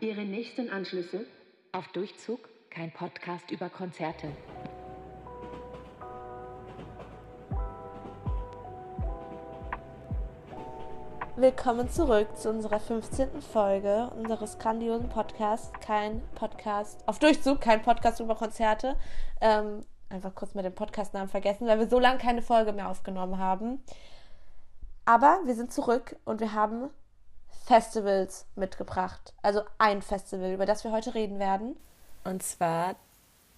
Ihre nächsten Anschlüsse Auf Durchzug, kein Podcast über Konzerte. Willkommen zurück zu unserer 15. Folge unseres grandiosen Podcasts. Kein Podcast auf Durchzug, kein Podcast über Konzerte. Ähm, einfach kurz mal den Podcastnamen vergessen, weil wir so lange keine Folge mehr aufgenommen haben. Aber wir sind zurück und wir haben Festivals mitgebracht. Also ein Festival, über das wir heute reden werden. Und zwar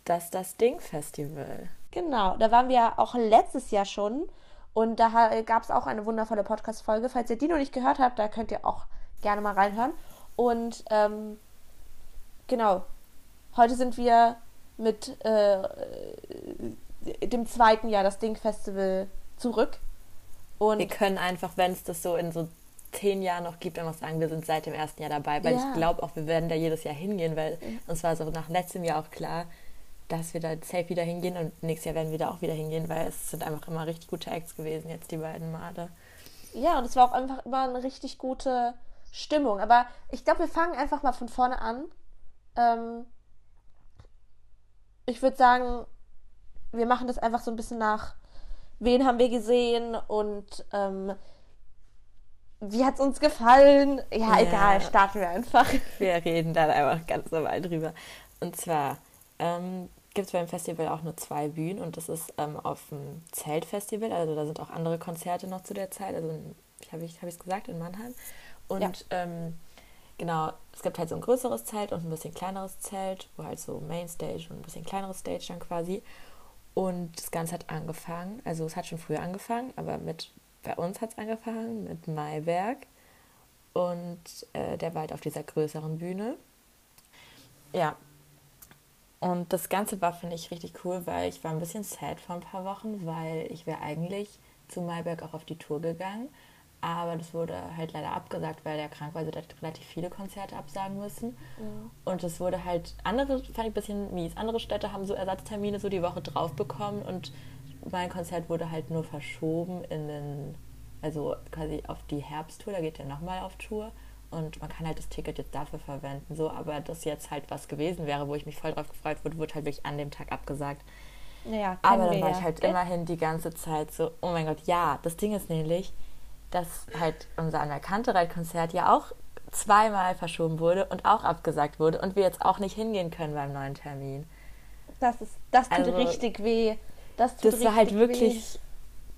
das Das Ding Festival. Genau, da waren wir ja auch letztes Jahr schon. Und da gab es auch eine wundervolle Podcast-Folge. Falls ihr die noch nicht gehört habt, da könnt ihr auch gerne mal reinhören. Und ähm, genau, heute sind wir mit äh, dem zweiten Jahr das Ding-Festival zurück. Und Wir können einfach, wenn es das so in so zehn Jahren noch gibt, einfach sagen, wir sind seit dem ersten Jahr dabei, weil Ja. ich glaube auch, wir werden da jedes Jahr hingehen, weil uns war so nach letztem Jahr auch klar, dass wir da safe wieder hingehen und nächstes Jahr werden wir da auch wieder hingehen, weil es sind einfach immer richtig gute Acts gewesen jetzt die beiden Male. ja, und es war auch einfach immer eine richtig gute Stimmung. Aber ich glaube, wir fangen einfach mal von vorne an. Ähm, ich würde sagen, wir machen das einfach so ein bisschen nach, wen haben wir gesehen und ähm, wie hat es uns gefallen? Ja, Ja. egal, starten wir einfach. Wir reden dann einfach ganz normal drüber. Und zwar ähm, gibt es beim Festival auch nur zwei Bühnen und das ist ähm, auf dem Zeltfestival, also da sind auch andere Konzerte noch zu der Zeit, also ich habe ich, hab ich's gesagt, in Mannheim. Und Ja. ähm, genau, es gibt halt so ein größeres Zelt und ein bisschen kleineres Zelt, wo halt so Mainstage und ein bisschen kleineres Stage dann quasi. Und das Ganze hat angefangen, also es hat schon früher angefangen, aber mit bei uns hat es angefangen mit Maiberg. Und äh, der war halt auf dieser größeren Bühne. Ja. Und das Ganze war, finde ich, richtig cool, weil ich war ein bisschen sad vor ein paar Wochen, weil ich wäre eigentlich zu Maiberg auch auf die Tour gegangen. Aber das wurde halt leider abgesagt, weil der krank war. Also der hat relativ viele Konzerte absagen müssen. Und es wurde halt, andere fand ich ein bisschen mies. Andere Städte haben so Ersatztermine so die Woche drauf bekommen und mein Konzert wurde halt nur verschoben in den, also quasi auf die Herbsttour, da geht er nochmal auf Tour. Und man kann halt das Ticket jetzt dafür verwenden, so, aber das jetzt halt was gewesen wäre, wo ich mich voll drauf gefreut wurde, wurde halt wirklich an dem Tag abgesagt. Naja, Aber dann war ja. ich halt Gell? immerhin die ganze Zeit so, oh mein Gott, ja, das Ding ist nämlich, dass halt unser Anerkannte-Konzert ja auch zweimal verschoben wurde und auch abgesagt wurde und wir jetzt auch nicht hingehen können beim neuen Termin. Das, ist, das tut Also, richtig weh. Das tut Das war halt wirklich,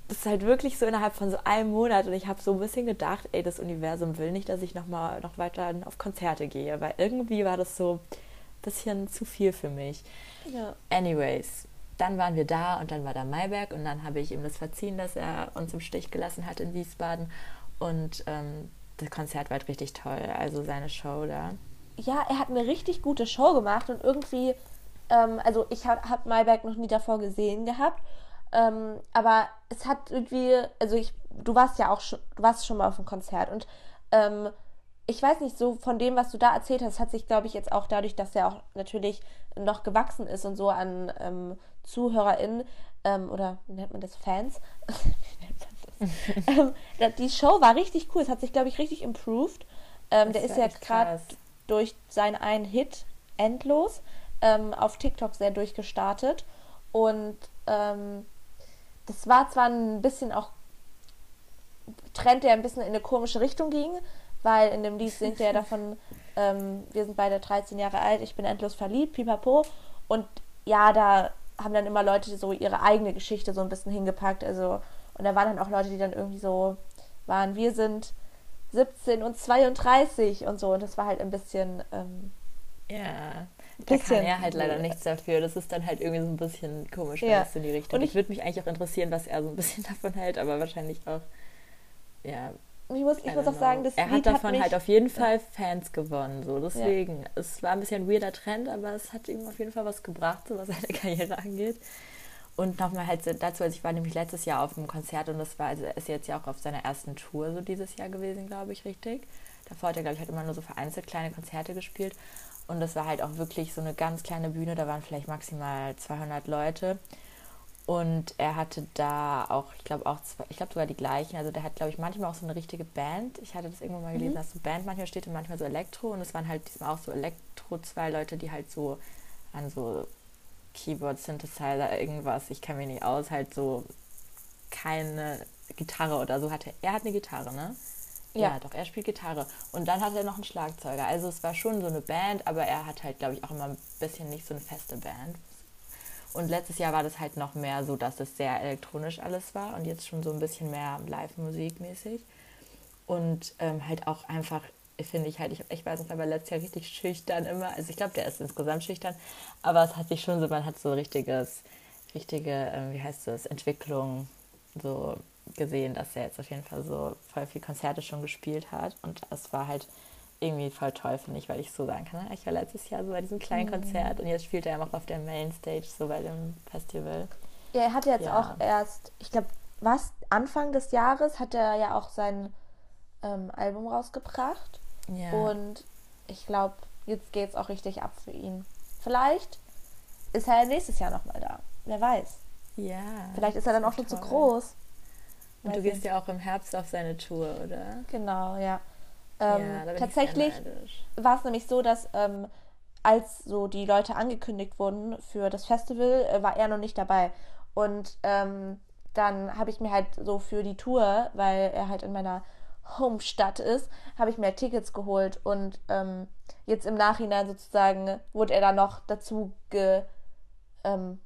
das ist halt wirklich so innerhalb von so einem Monat und ich habe so ein bisschen gedacht, ey, das Universum will nicht, dass ich noch mal noch weiter auf Konzerte gehe, weil irgendwie war das so ein bisschen zu viel für mich. Weh. Ja. Anyways, dann waren wir da und dann war da Maiberg und dann habe ich ihm das verziehen, dass er uns im Stich gelassen hat in Wiesbaden. Und ähm, das Konzert war halt richtig toll, also seine Show da. ja, er hat eine richtig gute Show gemacht und irgendwie, ähm, also ich habe hab Mayberg noch nie davor gesehen gehabt, ähm, aber es hat irgendwie, also ich, du warst ja auch schon, du warst schon mal auf dem Konzert und ähm, ich weiß nicht, so von dem, was du da erzählt hast, hat sich, glaube ich, jetzt auch dadurch, dass er auch natürlich noch gewachsen ist und so an ähm, ZuhörerInnen ähm, oder wie nennt man das, Fans, Wie nennt man das? ähm, die Show war richtig cool, es hat sich, glaube ich, richtig improved. Ähm, der ist ja gerade durch seinen einen Hit endlos ähm, auf TikTok sehr durchgestartet und ähm, das war zwar ein bisschen auch Trend, der ein bisschen in eine komische Richtung ging, weil in dem Lied singt er davon, ähm, wir sind beide 13 Jahre alt, ich bin endlos verliebt, pipapo. Und ja, da haben dann immer Leute so ihre eigene Geschichte so ein bisschen hingepackt. Also, und da waren dann auch Leute, die dann irgendwie so waren, wir sind 17 und 32 und so. Und das war halt ein bisschen, ähm, Ja, da Bisschen. kann er halt leider nichts dafür. Das ist dann halt irgendwie so ein bisschen komisch, wenn Ja. es in die Richtung. Und Und ich- ich würde mich eigentlich auch interessieren, was er so ein bisschen davon hält, aber wahrscheinlich auch, ja, ich muss, ich muss auch sagen, das er Lied hat davon mich, halt auf jeden Fall Fans gewonnen. So, deswegen. Es war ein bisschen ein weirder Trend, aber es hat ihm auf jeden Fall was gebracht, so was seine Karriere angeht. Und nochmal halt dazu, also ich war nämlich letztes Jahr auf einem Konzert und das war, also er ist jetzt ja auch auf seiner ersten Tour so dieses Jahr gewesen, glaube ich, richtig. Davor hat er, glaube ich, halt immer nur so vereinzelt kleine Konzerte gespielt. Und das war halt auch wirklich so eine ganz kleine Bühne, da waren vielleicht maximal 200 Leute. Und er hatte da auch, ich glaube auch, zwei, ich glaube sogar die gleichen. Also der hat, glaube ich, manchmal auch so eine richtige Band. Ich hatte das irgendwo mal gelesen, dass so Band manchmal steht und manchmal so Elektro. Und es waren halt diesmal auch so Elektro zwei Leute, die halt so an so Keyboard, Synthesizer, irgendwas, ich kenne mich nicht aus, halt so keine Gitarre oder so hatte. Er hat eine Gitarre, ne? Ja. ja, doch, er spielt Gitarre. Und dann hat er noch einen Schlagzeuger. Also es war schon so eine Band, aber er hat halt, glaube ich, auch immer ein bisschen nicht so eine feste Band. Und letztes Jahr war das halt noch mehr so, dass es sehr elektronisch alles war und jetzt schon so ein bisschen mehr Live-Musik mäßig. Und ähm, halt auch einfach, finde ich halt, ich, ich weiß nicht, aber letztes Jahr richtig schüchtern immer. Also ich glaube, der ist insgesamt schüchtern, aber es hat sich schon so, man hat so richtiges, richtige, ähm, wie heißt das, Entwicklung so gesehen, dass er jetzt auf jeden Fall so voll viel Konzerte schon gespielt hat. Und es war halt irgendwie voll toll, finde ich, weil ich so sagen kann, ich war letztes Jahr so bei diesem kleinen mhm. Konzert und jetzt spielt er auch auf der Mainstage, so bei dem Festival. Ja, er hat jetzt ja. auch erst, ich glaube, was, Anfang des Jahres hat er ja auch sein ähm, Album rausgebracht. Ja. Und ich glaube, jetzt geht es auch richtig ab für ihn. Vielleicht ist er nächstes Jahr nochmal da. Wer weiß. Ja. Vielleicht ist er dann auch schon zu groß. Und du gehst ja auch im Herbst auf seine Tour, oder? Genau, ja. Ähm, ja, tatsächlich war es nämlich so, dass ähm, als so die Leute angekündigt wurden für das Festival, äh, war er noch nicht dabei. Und ähm, dann habe ich mir halt so für die Tour, weil er halt in meiner Homestadt ist, habe ich mir Tickets geholt und ähm, jetzt im Nachhinein sozusagen wurde er dann noch dazu ge, ähm,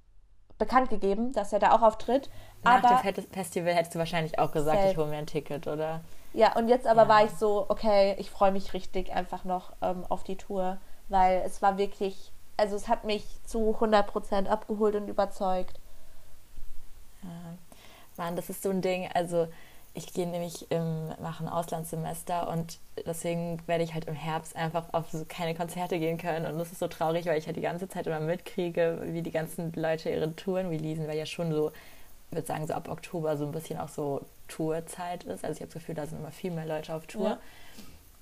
bekannt gegeben, dass er da auch auftritt. Nach aber dem Festival hättest du wahrscheinlich auch gesagt, selbst. ich hole mir ein Ticket, oder? Ja, und jetzt aber ja. war ich so, okay, ich freue mich richtig einfach noch ähm, auf die Tour, weil es war wirklich, also es hat mich zu 100% abgeholt und überzeugt. Ja. Mann, das ist so ein Ding, also ich gehe nämlich im, mache ein Auslandssemester und deswegen werde ich halt im Herbst einfach auf so keine Konzerte gehen können. Und das ist so traurig, weil ich halt die ganze Zeit immer mitkriege, wie die ganzen Leute ihre Touren releasen, weil ja schon so, würde sagen, so ab Oktober so ein bisschen auch so Tourzeit ist. Also ich habe das Gefühl, da sind immer viel mehr Leute auf Tour. Ja.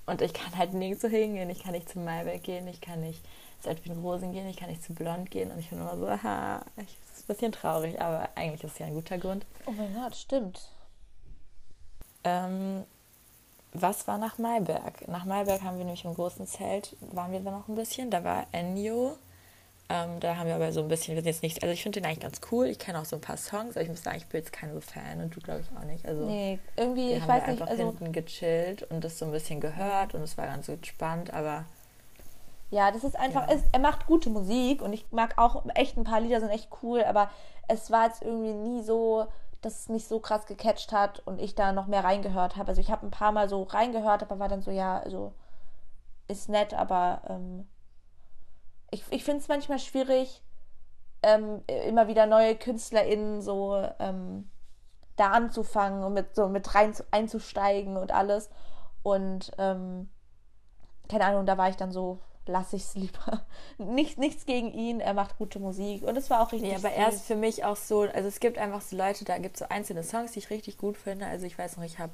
Und ich kann halt nirgendwo hingehen. Ich kann nicht zu Malbec gehen, ich kann nicht zu Edwin Rosen gehen, ich kann nicht zu Blond gehen. Und ich bin immer so, aha, ich, das ist ein bisschen traurig, aber eigentlich ist es ja ein guter Grund. Oh mein Gott, stimmt. Ähm, was war nach Malberg? Nach Malberg haben wir nämlich im großen Zelt, waren wir da noch ein bisschen. Da war Ennio. Ähm, da haben wir aber so ein bisschen, wir sind jetzt nicht, also ich finde den eigentlich ganz cool. Ich kenne auch so ein paar Songs, aber ich muss sagen, ich bin jetzt kein so Fan und du glaube ich auch nicht. Also nee, irgendwie, ich weiß nicht. einfach also, hinten gechillt und das so ein bisschen gehört und es war ganz entspannt, aber. Ja, das ist einfach, ja. es, er macht gute Musik und ich mag auch echt ein paar Lieder sind echt cool, aber es war jetzt irgendwie nie so, dass es mich so krass gecatcht hat und ich da noch mehr reingehört habe. Also ich habe ein paar Mal so reingehört, aber war dann so, ja, also ist nett, aber ähm, ich, ich finde es manchmal schwierig, ähm, immer wieder neue KünstlerInnen so ähm, da anzufangen und mit so mit rein zu, einzusteigen und alles. Und ähm, keine Ahnung, da war ich dann so, lasse ich es lieber. Nicht, nichts gegen ihn, er macht gute Musik und es war auch richtig. Ja, aber er ist für mich auch so, also es gibt einfach so Leute, da gibt es so einzelne Songs, die ich richtig gut finde. Also ich weiß noch, ich habe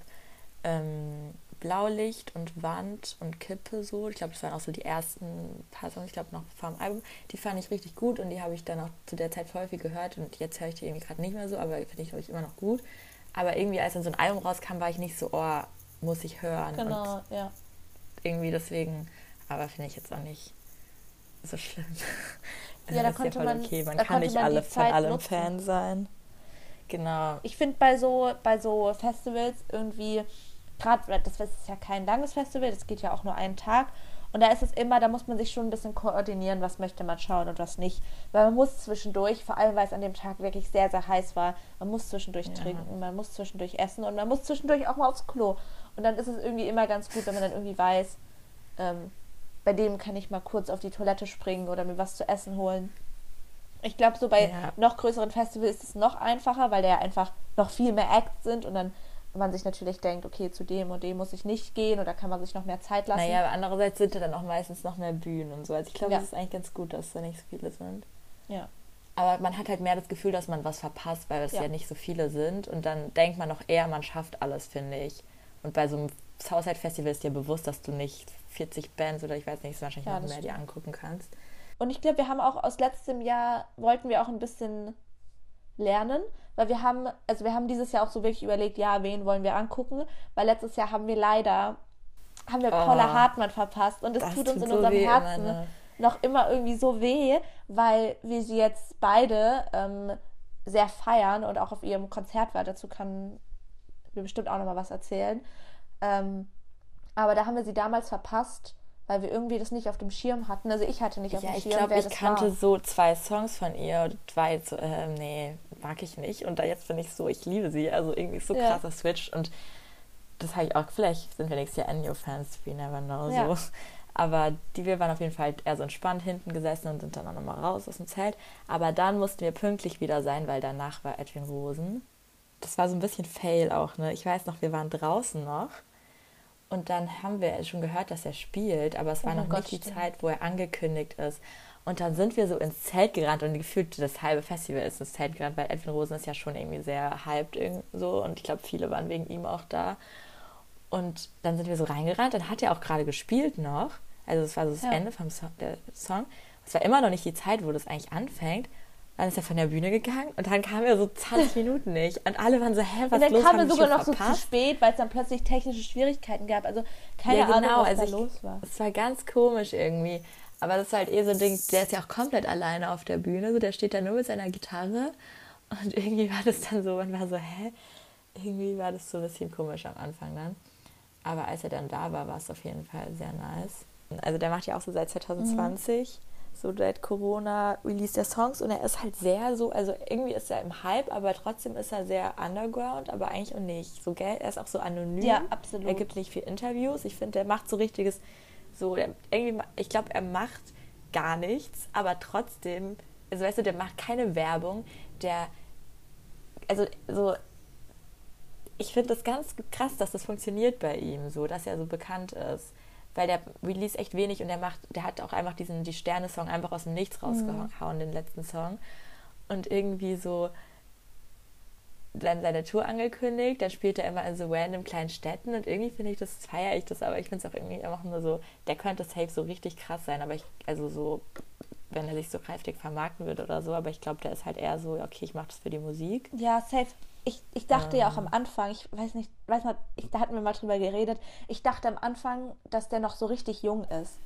ähm, Blaulicht und Wand und Kippe so. Ich glaube, das waren auch so die ersten paar Songs, ich glaube noch vor dem Album. Die fand ich richtig gut und die habe ich dann auch zu der Zeit voll viel gehört und jetzt höre ich die irgendwie gerade nicht mehr so, aber finde ich, glaube ich, immer noch gut. Aber irgendwie, als dann so ein Album rauskam, war ich nicht so, oh, muss ich hören. Genau, und ja. Irgendwie deswegen aber finde ich jetzt auch nicht so schlimm. Ja, da konnte ja man, okay. Man kann nicht man alle von allem nutzen. Fan sein. Genau. Ich finde bei so, bei so Festivals irgendwie, gerade, das ist ja kein langes Festival, das geht ja auch nur einen Tag. Und da ist es immer, da muss man sich schon ein bisschen koordinieren, was möchte man schauen und was nicht. Weil man muss zwischendurch, vor allem weil es an dem Tag wirklich sehr, sehr heiß war, man muss zwischendurch ja. trinken, man muss zwischendurch essen und man muss zwischendurch auch mal aufs Klo. Und dann ist es irgendwie immer ganz gut, wenn man dann irgendwie weiß, ähm, bei dem kann ich mal kurz auf die Toilette springen oder mir was zu essen holen. Ich glaube, so bei ja. noch größeren Festivals ist es noch einfacher, weil da ja einfach noch viel mehr Acts sind und dann man sich natürlich denkt, okay, zu dem und dem muss ich nicht gehen oder kann man sich noch mehr Zeit lassen. Naja, aber andererseits sind da dann auch meistens noch mehr Bühnen und so. Also ich glaube, es ja. ist eigentlich ganz gut, dass da nicht so viele sind. Ja. Aber man hat halt mehr das Gefühl, dass man was verpasst, weil es ja. ja nicht so viele sind. Und dann denkt man noch eher, man schafft alles, finde ich. Und bei so einem Southside Festival ist dir bewusst, dass du nicht 40 Bands oder ich weiß nicht, wahrscheinlich ja, noch mehr, die angucken kannst. Und ich glaube, wir haben auch aus letztem Jahr, wollten wir auch ein bisschen lernen, weil wir haben, also wir haben dieses Jahr auch so wirklich überlegt, ja, wen wollen wir angucken, weil letztes Jahr haben wir leider, haben wir Oh. Paula Hartmann verpasst und es Das tut uns tut in so unserem immer, Herzen ne? noch immer irgendwie so weh, weil wir sie jetzt beide ähm, sehr feiern und auch auf ihrem Konzert war. Dazu kann wir bestimmt auch nochmal was erzählen. Ähm, aber da haben wir sie damals verpasst, weil wir irgendwie das nicht auf dem Schirm hatten. Also ich hatte nicht auf Ja, dem ich Schirm, glaube, wer ich kannte war. so zwei Songs von ihr und war jetzt so, äh, nee, mag ich nicht. Und da jetzt bin ich so, ich liebe sie. Also irgendwie so Ja. krasser Switch. Und das habe ich auch, vielleicht sind wir nächstes Jahr Ennio-Fans, we never know. Ja. So. Aber die, wir waren auf jeden Fall eher so entspannt hinten gesessen und sind dann auch nochmal raus aus dem Zelt. Aber dann mussten wir pünktlich wieder sein, weil danach war Edwin Rosen. Das war so ein bisschen Fail auch, ne? Ich weiß noch, wir waren draußen noch. Und dann haben wir schon gehört, dass er spielt, aber es war Oh noch Gott, nicht die stimmt. Zeit, wo er angekündigt ist. Und dann sind wir so ins Zelt gerannt und gefühlt das halbe Festival ist ins Zelt gerannt, weil Edwin Rosen ist ja schon irgendwie sehr hyped so und ich glaube, viele waren wegen ihm auch da. Und dann sind wir so reingerannt, dann hat er auch gerade gespielt noch. Also es war so das Ja. Ende vom so der Song. Es war immer noch nicht die Zeit, wo das eigentlich anfängt. Dann ist er von der Bühne gegangen und dann kam er so 20 Minuten nicht. Und alle waren so, hä, was Und dann los? kam er sogar noch so zu verpasst? spät, weil es dann plötzlich technische Schwierigkeiten gab. Also keine ja, genau. Ahnung, was also da ich, los war. Es war ganz komisch irgendwie. Aber das ist halt eh so ein Ding, der ist ja auch komplett alleine auf der Bühne. So, der steht da nur mit seiner Gitarre. Und irgendwie war das dann so, man war so, hä? Irgendwie war das so ein bisschen komisch am Anfang dann. Aber als er dann da war, war es auf jeden Fall sehr nice. Also der macht ja auch so seit 2020, so seit Corona release der Songs und er ist halt sehr so, also irgendwie ist er im Hype, aber trotzdem ist er sehr underground, aber eigentlich auch nicht. So, gell? Er ist auch so anonym. Ja, absolut. Er gibt nicht viel Interviews. Ich finde, der macht so richtiges, so, der, irgendwie, ich glaube, er macht gar nichts, aber trotzdem, also weißt du, der macht keine Werbung, der, also so, ich finde das ganz krass, dass das funktioniert bei ihm, so, dass er so bekannt ist. Weil der release echt wenig und der macht, der hat auch einfach diesen, die Sterne-Song einfach aus dem Nichts rausgehauen, den letzten Song. Und irgendwie so dann seine Tour angekündigt, dann spielt er immer in so random kleinen Städten und irgendwie finde ich das, feiere ich das, aber ich finde es auch irgendwie einfach nur so, der könnte safe so richtig krass sein, aber ich, also so, wenn er sich so kräftig vermarkten würde oder so, aber ich glaube, der ist halt eher so, okay, ich mache das für die Musik. Ja, safe. Ich, ich dachte ja auch Ähm. am Anfang, ich weiß nicht, weiß nicht, ich, da hatten wir mal drüber geredet, ich dachte am Anfang, dass der noch so richtig jung ist.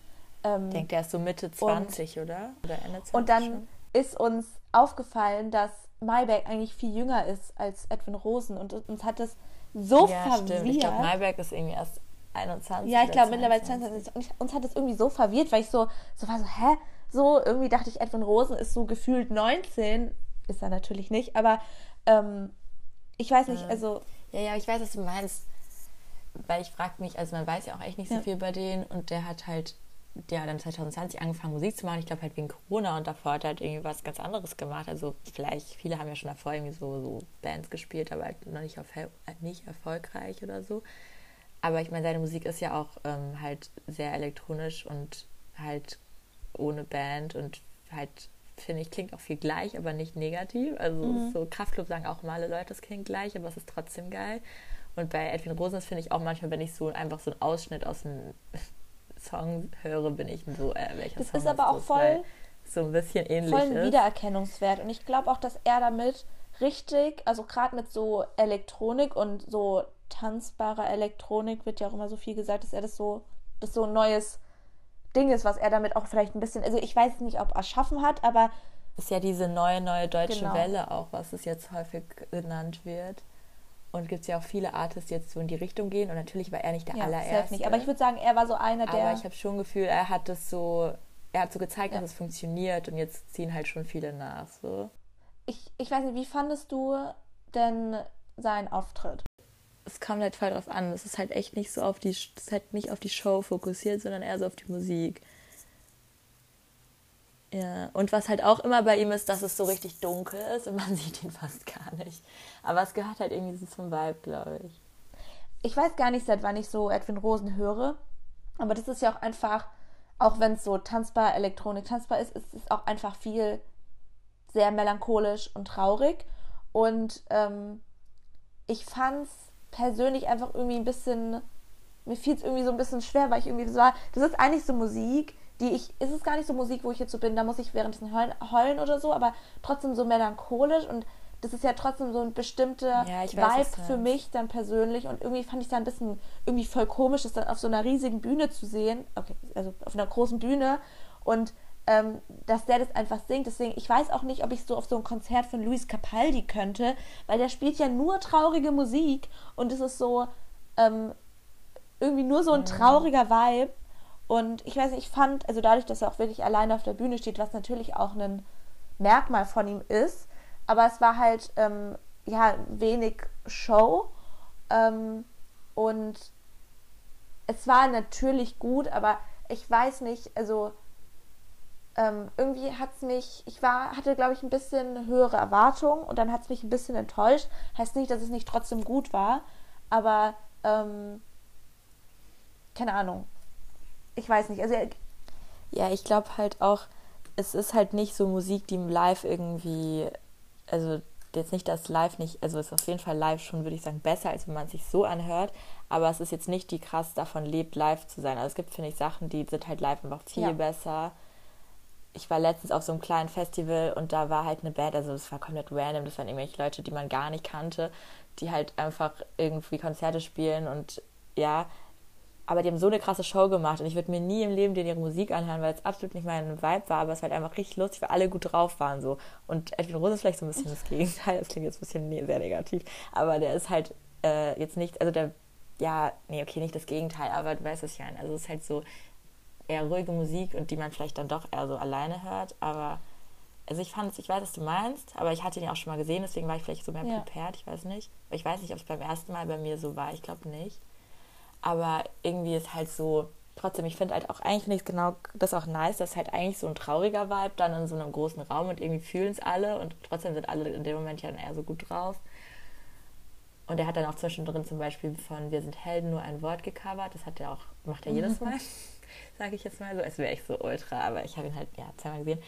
Ähm, Ich denke, der ist so Mitte 20, oder? Oder Ende 20 und dann schon. ist uns aufgefallen, dass Mayberg eigentlich viel jünger ist als Edwin Rosen und uns hat das so Ja, verwirrt. stimmt. Ich glaube, Mayberg ist irgendwie erst 21. Ja, ich glaube mittlerweile 22. 22. Und uns hat das irgendwie so verwirrt, weil ich so, so war so, hä? So, irgendwie dachte ich, Edwin Rosen ist so gefühlt 19. Ist er natürlich nicht, aber ähm, ich weiß nicht, also Ja, ja, ich weiß, was du meinst. Weil ich frage mich, also man weiß ja auch echt nicht so Ja. viel über den und der hat halt, der hat dann 2020 angefangen Musik zu machen. Ich glaube halt wegen Corona und davor hat er halt irgendwie was ganz anderes gemacht. Also vielleicht, viele haben ja schon davor irgendwie so, so Bands gespielt, aber halt noch nicht, auf, nicht erfolgreich oder so. Aber ich meine, seine Musik ist ja auch ähm, halt sehr elektronisch und halt ohne Band und halt, finde ich, klingt auch viel gleich, aber nicht negativ. Also Mhm. so Kraftclub sagen auch mal alle Leute, es klingt gleich, aber es ist trotzdem geil. Und bei Edwin Rosen, das finde ich auch manchmal, wenn ich so einfach so einen Ausschnitt aus dem Song höre, bin ich so, äh, welcher Das Song ist aber auch das? voll- so ein bisschen ähnlich voll ein. Wiedererkennungswert. Und ich glaube auch, dass er damit richtig, also gerade mit so Elektronik und so tanzbarer Elektronik wird ja auch immer so viel gesagt, dass er das so, das so ein neues Ding ist, was er damit auch vielleicht ein bisschen, also ich weiß nicht, ob erschaffen hat, aber ist ja diese neue, neue deutsche Genau. Welle auch, was es jetzt häufig genannt wird. Und gibt es ja auch viele Artists, die jetzt so in die Richtung gehen. Und natürlich war er nicht der ja, allererste. nicht. Aber ich würde sagen, er war so einer, der. Aber ich habe schon Gefühl, er hat das so, er hat so gezeigt, Ja. dass es funktioniert und jetzt ziehen halt schon viele nach. So. ich, ich weiß nicht, wie fandest du denn seinen Auftritt? Es kommt halt voll drauf an. Es ist halt echt nicht so auf die, es ist halt nicht auf die Show fokussiert, sondern eher so auf die Musik. Ja, und was halt auch immer bei ihm ist, dass es so richtig dunkel ist und man sieht ihn fast gar nicht. Aber es gehört halt irgendwie so zum Vibe, glaube ich. Ich weiß gar nicht, seit wann ich so Edwin Rosen höre, aber das ist ja auch einfach, auch wenn es so tanzbar, Elektronik tanzbar ist, ist es auch einfach viel sehr melancholisch und traurig. Und ähm, ich fand es persönlich einfach irgendwie ein bisschen, mir fiel es irgendwie so ein bisschen schwer, weil ich irgendwie so war, das ist eigentlich so Musik, die ich, ist es gar nicht so Musik, wo ich jetzt so bin, da muss ich währenddessen heulen, heulen oder so, aber trotzdem so melancholisch und das ist ja trotzdem so ein bestimmter Ja, Vibe für mich dann persönlich und irgendwie fand ich es dann ein bisschen irgendwie voll komisch, das dann auf so einer riesigen Bühne zu sehen, okay, also auf einer großen Bühne und ähm, dass der das einfach singt. Deswegen, ich weiß auch nicht, ob ich so auf so ein Konzert von Luis Capaldi könnte, weil der spielt ja nur traurige Musik und es ist so ähm, irgendwie nur so ein trauriger Vibe. Und ich weiß nicht, ich fand, also dadurch, dass er auch wirklich alleine auf der Bühne steht, was natürlich auch ein Merkmal von ihm ist, aber es war halt ähm, ja wenig Show ähm, und es war natürlich gut, aber ich weiß nicht, also ähm, irgendwie hat es mich, ich war, hatte glaube ich ein bisschen höhere Erwartungen und dann hat es mich ein bisschen enttäuscht. Heißt nicht, dass es nicht trotzdem gut war, aber ähm, keine Ahnung. Ich weiß nicht. Also er- Ja, ich glaube halt auch, es ist halt nicht so Musik, die im Live irgendwie, also jetzt nicht, dass live nicht, also ist auf jeden Fall live schon, würde ich sagen, besser, als wenn man es sich so anhört, aber es ist jetzt nicht die krass davon lebt, live zu sein. Also es gibt, finde ich, Sachen, die sind halt live einfach viel Ja. besser. Ich war letztens auf so einem kleinen Festival und da war halt eine Band, also das war komplett random, das waren irgendwelche Leute, die man gar nicht kannte, die halt einfach irgendwie Konzerte spielen und ja, aber die haben so eine krasse Show gemacht und ich würde mir nie im Leben denen ihre Musik anhören, weil es absolut nicht mein Vibe war, aber es halt einfach richtig lustig, weil alle gut drauf waren so. Und Edwin Rose ist vielleicht so ein bisschen das Gegenteil, das klingt jetzt ein bisschen ne- sehr negativ, aber der ist halt äh, jetzt nicht, also der, ja, nee, okay, nicht das Gegenteil, aber du weißt es ja, also es ist halt so eher ruhige Musik und die man vielleicht dann doch eher so alleine hört, aber also ich fand es, ich weiß, was du meinst, aber ich hatte ihn auch schon mal gesehen, deswegen war ich vielleicht so mehr Ja. prepared, ich weiß nicht. Ich weiß nicht, ob es beim ersten Mal bei mir so war, ich glaube nicht. Aber irgendwie ist halt so, trotzdem, ich finde halt auch, eigentlich finde ich genau das auch nice, dass halt eigentlich so ein trauriger Vibe dann in so einem großen Raum und irgendwie fühlen es alle und trotzdem sind alle in dem Moment ja dann eher so gut drauf. Und er hat dann auch zwischendrin zum Beispiel von Wir sind Helden nur ein Wort gecovert. Das hat er auch, macht er jedes Mal, sage ich jetzt mal so. Es wäre echt so ultra, aber ich habe ihn halt ja zweimal gesehen.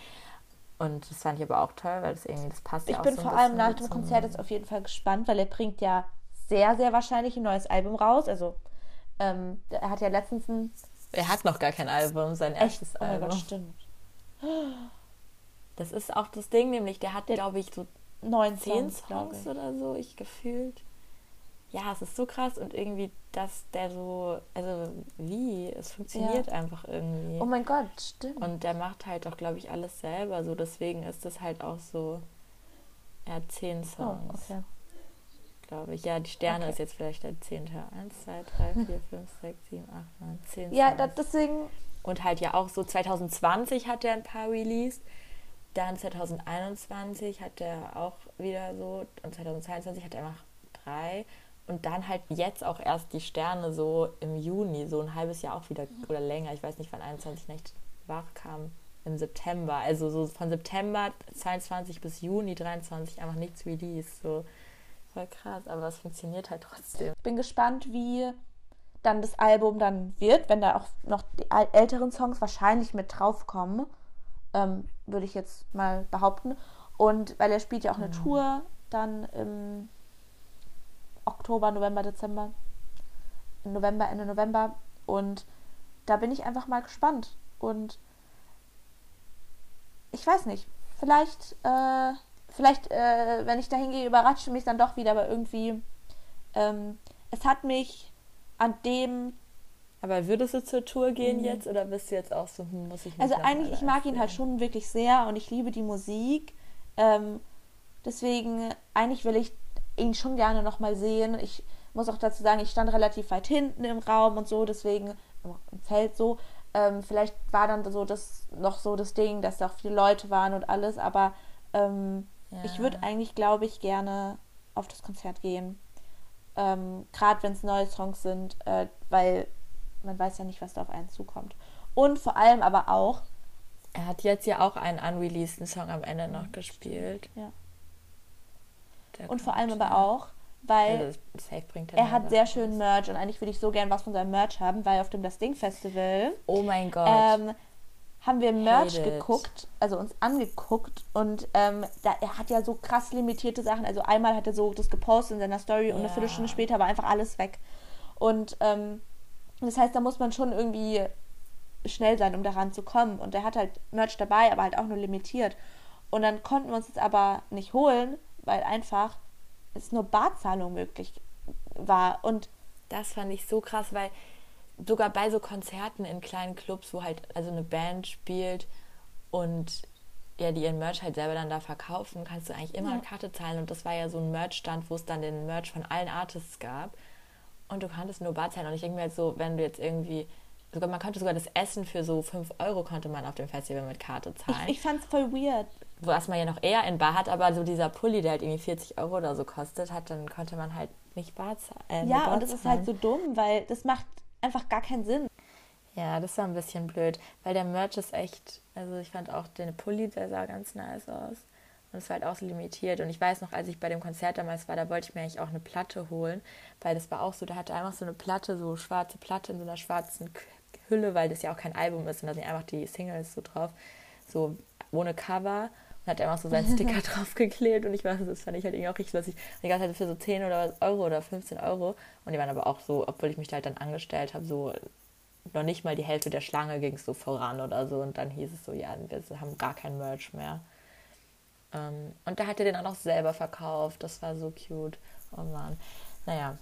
Und das fand ich aber auch toll, weil das irgendwie, das passt ich ja auch bin so vor allem nach dem Konzert jetzt auf jeden Fall gespannt, weil er bringt ja sehr, sehr wahrscheinlich ein neues Album raus. Also ähm, er hat ja letztens ein Er hat noch gar kein Album, sein echt, erstes oh Album. Gott, stimmt. Das ist auch das Ding, nämlich der hat, glaube ich, so Neun Songs, Songs ich. oder so, ich gefühlt. Ja, es ist so krass und irgendwie, dass der so, also wie, es funktioniert einfach irgendwie. Oh mein Gott, stimmt. und der macht halt auch, glaube ich, alles selber, so deswegen ist das halt auch so, er hat zehn oh, Songs, okay. glaube ich. Ja, die Sterne Okay. ist jetzt vielleicht der zehnte. Eins, zwei, drei, vier, fünf, sechs, sieben, acht, neun, zehn Ja, Songs. deswegen, Und halt ja auch so 2020 hat er ein paar released. Dann 2021 hat er auch wieder so. Und 2022 hat er noch drei. Und dann halt jetzt auch erst die Sterne so im Juni, so ein halbes Jahr auch wieder oder länger. Ich weiß nicht, wann 21 Nächte wach kam. Im September. Also so von September 22 bis Juni 23 einfach nichts released. So voll krass. Aber es funktioniert halt trotzdem. bin gespannt, wie dann das Album dann wird, wenn da auch noch die älteren Songs wahrscheinlich mit draufkommen, ähm, würde ich jetzt mal behaupten. Und weil er spielt ja auch eine Tour dann im Oktober, November, Dezember, November, Ende November. Und da bin ich einfach mal gespannt. Und ich weiß nicht, vielleicht, äh, vielleicht, äh, wenn ich da hingehe, überrascht mich dann doch wieder, aber irgendwie, ähm, es hat mich an dem, Aber würdest du zur Tour gehen jetzt oder bist du jetzt auch so, hm, muss ich also eigentlich, ich mag ihn halt schon wirklich sehr und ich liebe die Musik. Ähm, deswegen, eigentlich will ich ihn schon gerne nochmal sehen. Ich muss auch dazu sagen, ich stand relativ weit hinten im Raum und so, deswegen im Feld so. Ähm, vielleicht war dann so das noch so das Ding, dass da auch viele Leute waren und alles, aber ähm, ich Ja. würde eigentlich, glaube ich, gerne auf das Konzert gehen. Ähm, Gerade wenn es neue Songs sind, äh, weil man weiß ja nicht, was da auf einen zukommt. Und vor allem aber auch, Er hat jetzt ja auch einen unreleaseden Song am Ende noch gespielt. Ja. Der und vor allem aber auch, weil Also, er hat sehr schön Merch und eigentlich würde ich so gern was von seinem Merch haben, weil auf dem Das Ding Festival Oh mein Gott. ähm, haben wir Merch Hate it. geguckt, also uns angeguckt und ähm, da, er hat ja so krass limitierte Sachen. Also einmal hat er so das gepostet in seiner Story und eine Ja. Viertelstunde später war einfach alles weg. Und ähm, das heißt, da muss man schon irgendwie schnell sein, um daran zu kommen. Und er hat halt Merch dabei, aber halt auch nur limitiert. Und dann konnten wir uns das aber nicht holen, weil einfach es nur Barzahlung möglich war. Und das fand ich so krass, weil sogar bei so Konzerten in kleinen Clubs, wo halt also eine Band spielt und ja, die ihren Merch halt selber dann da verkaufen, kannst du eigentlich immer ja. eine Karte zahlen. Und das war ja so ein Merch-Stand, wo es dann den Merch von allen Artists gab. Und du konntest nur Bar zahlen. Und ich denke mir halt so, wenn du jetzt irgendwie, sogar man konnte sogar das Essen für so 5 Euro konnte man auf dem Festival mit Karte zahlen. Ich, ich fand's voll weird. Was man ja noch eher in Bar hat, aber so dieser Pulli, der halt irgendwie 40 Euro oder so kostet hat, dann konnte man halt nicht Bar zahlen. Äh, ja, Bar und das ist halt so dumm, weil das macht einfach gar keinen Sinn. Ja, das war ein bisschen blöd, weil der Merch ist echt, also ich fand auch den Pulli, der sah ganz nice aus. Und es war halt auch so limitiert. Und ich weiß noch, als ich bei dem Konzert damals war, da wollte ich mir eigentlich auch eine Platte holen, weil das war auch so, da hatte einfach so eine Platte, so schwarze Platte in so einer schwarzen Hülle, weil das ja auch kein Album ist und da sind einfach die Singles so drauf, so ohne Cover hat einfach so seinen Sticker draufgeklebt und ich weiß, das fand ich halt irgendwie auch richtig lustig. Und die ganze Zeit für so 10 oder Euro oder 15 Euro und die waren aber auch so, obwohl ich mich da halt dann angestellt habe, so noch nicht mal die Hälfte der Schlange ging es so voran oder so und dann hieß es so, ja, wir haben gar kein Merch mehr. Ähm, und da hat er den auch noch selber verkauft, das war so cute. Oh Mann. Naja,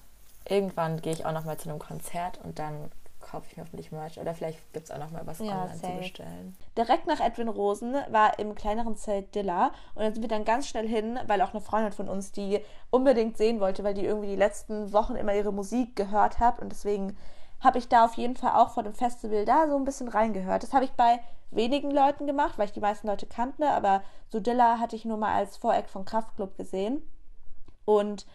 irgendwann gehe ich auch noch mal zu einem Konzert und dann kaufe ich mir hoffentlich Merch. Oder vielleicht gibt es auch noch mal was ja, online safe. zu bestellen. Direkt nach Edwin Rosen war im kleineren Zelt Dilla. Und dann sind wir dann ganz schnell hin, weil auch eine Freundin von uns die unbedingt sehen wollte, weil die irgendwie die letzten Wochen immer ihre Musik gehört hat. Und deswegen habe ich da auf jeden Fall auch vor dem Festival da so ein bisschen reingehört. Das habe ich bei wenigen Leuten gemacht, weil ich die meisten Leute kannte. Aber so Dilla hatte ich nur mal als Voreck von Kraftklub gesehen. Und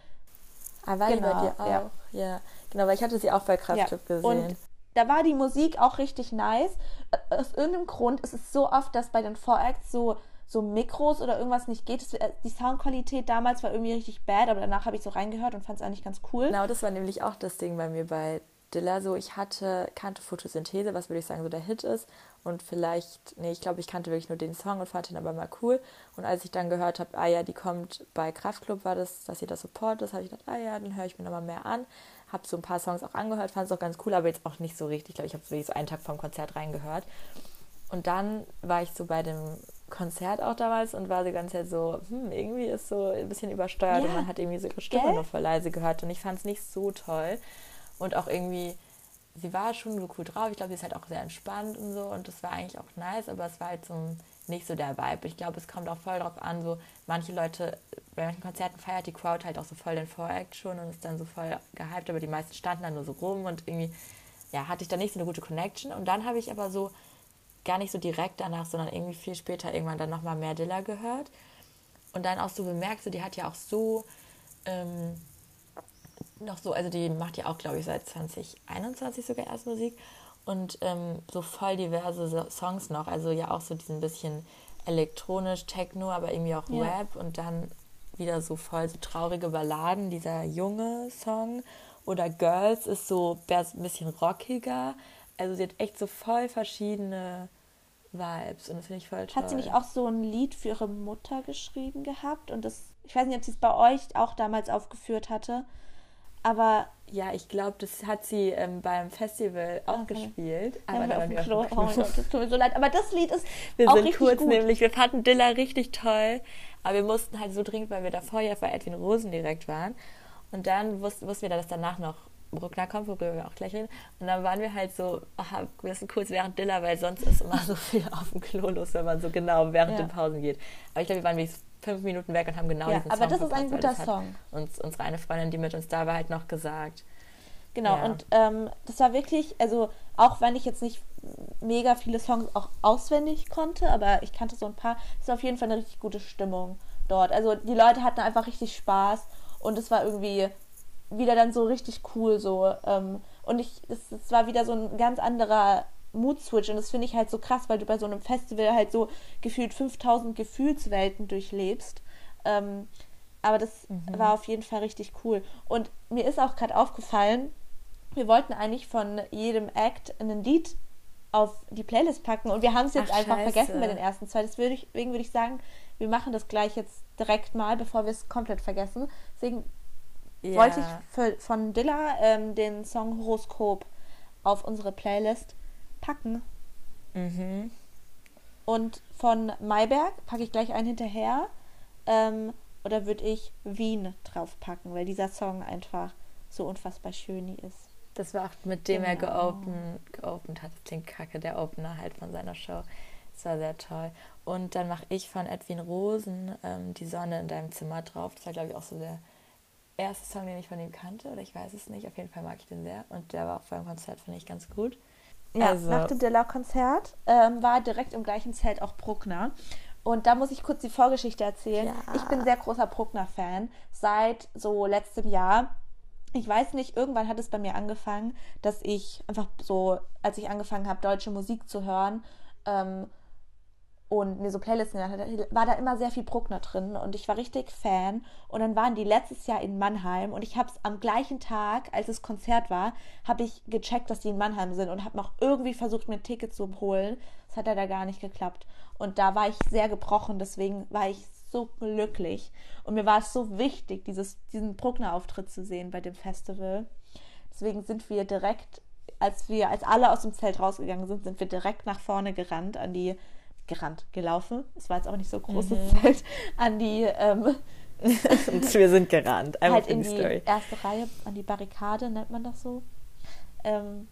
Ah, war genau, bei dir auch? Ja. ja. genau, weil ich hatte sie auch bei Kraftclub ja. gesehen. Und da war die Musik auch richtig nice. Aus irgendeinem Grund ist es so oft, dass bei den Voracts so so Mikros oder irgendwas nicht geht. Die Soundqualität damals war irgendwie richtig bad, aber danach habe ich so reingehört und fand es eigentlich ganz cool. Genau, das war nämlich auch das Ding bei mir bei Dilla. So, ich hatte, kannte Photosynthese, was würde ich sagen, so der Hit ist. Und vielleicht, nee, ich glaube, ich kannte wirklich nur den Song und fand ihn aber mal cool. Und als ich dann gehört habe, ah ja, die kommt bei Kraftklub, war das, dass sie das Support ist, habe ich gedacht, ah ja, dann höre ich mir nochmal mehr an habe so ein paar Songs auch angehört, fand es auch ganz cool, aber jetzt auch nicht so richtig. Ich glaube, ich habe wirklich so einen Tag vom Konzert reingehört. Und dann war ich so bei dem Konzert auch damals und war die ganze Zeit so, hm, irgendwie ist so ein bisschen übersteuert ja, und man hat irgendwie so ihre Stimme gell? nur voll leise gehört und ich fand es nicht so toll. Und auch irgendwie, sie war schon so cool drauf. Ich glaube, sie ist halt auch sehr entspannt und so und das war eigentlich auch nice, aber es war halt so ein nicht so der Vibe. Ich glaube, es kommt auch voll drauf an, so manche Leute, bei manchen Konzerten feiert die Crowd halt auch so voll den Voract schon und ist dann so voll gehypt, aber die meisten standen dann nur so rum und irgendwie, ja, hatte ich da nicht so eine gute Connection. Und dann habe ich aber so gar nicht so direkt danach, sondern irgendwie viel später irgendwann dann nochmal mehr Dilla gehört. Und dann auch so bemerkt, so die hat ja auch so ähm, noch so, also die macht ja auch, glaube ich, seit 2021 sogar erst Musik und ähm, so voll diverse Songs noch. Also ja auch so diesen bisschen elektronisch, Techno, aber irgendwie auch ja. Rap und dann wieder so voll so traurige Balladen. Dieser junge Song oder Girls ist so ein bisschen rockiger. Also sie hat echt so voll verschiedene Vibes und das finde ich voll toll. Hat sie nicht auch so ein Lied für ihre Mutter geschrieben gehabt und das, ich weiß nicht, ob sie es bei euch auch damals aufgeführt hatte, aber ja, ich glaube, das hat sie ähm, beim Festival auch okay. gespielt. Aber auf dem Klo. Oh Gott, das tut mir so leid. Aber das Lied ist wir auch sind kurz gut. nämlich, wir fanden Dilla richtig toll, aber wir mussten halt so dringend, weil wir davor ja bei Edwin Rosen direkt waren. Und dann wussten, wussten wir, dass danach noch Bruckner kommt, worüber wir auch gleich reden. Und dann waren wir halt so, aha, wir sind kurz während Dilla, weil sonst ist immer so viel auf dem Klo los, wenn man so genau während ja. den Pausen geht. Aber ich glaube, wir waren wirklich fünf Minuten weg und haben genau ja, diesen aber Song Aber das ist ein guter Song. Uns, unsere eine Freundin, die mit uns da war, halt noch gesagt. Genau, ja. und ähm, das war wirklich, also auch wenn ich jetzt nicht mega viele Songs auch auswendig konnte, aber ich kannte so ein paar, es war auf jeden Fall eine richtig gute Stimmung dort. Also die Leute hatten einfach richtig Spaß und es war irgendwie wieder dann so richtig cool so. Ähm, und ich, es, es war wieder so ein ganz anderer Mood-Switch und das finde ich halt so krass, weil du bei so einem Festival halt so gefühlt 5000 Gefühlswelten durchlebst. Ähm, aber das mhm. war auf jeden Fall richtig cool. Und mir ist auch gerade aufgefallen, wir wollten eigentlich von jedem Act ein Lied auf die Playlist packen und wir haben es jetzt Ach, einfach scheiße. vergessen bei den ersten zwei. Deswegen würde ich sagen, wir machen das gleich jetzt direkt mal, bevor wir es komplett vergessen. Deswegen ja. wollte ich für, von Dilla ähm, den Song Horoskop auf unsere Playlist packen. Mhm. Und von Mayberg packe ich gleich einen hinterher. Ähm, oder würde ich Wien draufpacken, weil dieser Song einfach so unfassbar schön ist. Das war auch mit dem er Genau. geopen, geopend hat. Klingt kacke, der Opener halt von seiner Show. Das war sehr toll. Und dann mache ich von Edwin Rosen ähm, Die Sonne in deinem Zimmer drauf. Das war, glaube ich, auch so der erste Song, den ich von ihm kannte. Oder ich weiß es nicht. Auf jeden Fall mag ich den sehr. Und der war auch vor dem Konzert, finde ich, ganz gut. Ja, Also- nach dem Della-Konzert ähm, war direkt im gleichen Zelt auch Bruckner. Und da muss ich kurz die Vorgeschichte erzählen. Ja. Ich bin sehr großer Bruckner-Fan seit so letztem Jahr. Ich weiß nicht, irgendwann hat es bei mir angefangen, dass ich einfach so, als ich angefangen habe, deutsche Musik zu hören ähm, und mir so Playlisten gemacht habe, war da immer sehr viel Bruckner drin und ich war richtig Fan. Und dann waren die letztes Jahr in Mannheim und ich habe es am gleichen Tag, als das Konzert war, habe ich gecheckt, dass die in Mannheim sind und habe noch irgendwie versucht, mir ein Ticket zu holen. Das hat leider gar nicht geklappt. Und da war ich sehr gebrochen, deswegen war ich so glücklich. Und mir war es so wichtig, dieses, diesen Bruckner-Auftritt zu sehen bei dem Festival. Deswegen sind wir direkt, als wir, als alle aus dem Zelt rausgegangen sind, sind wir direkt nach vorne gerannt an die, gerannt, gelaufen. Es war jetzt auch nicht so großes Zelt, an die, ähm, wir sind gerannt. Einfach halt in die Story. erste Reihe, an die Barrikade, nennt man das so. Ähm,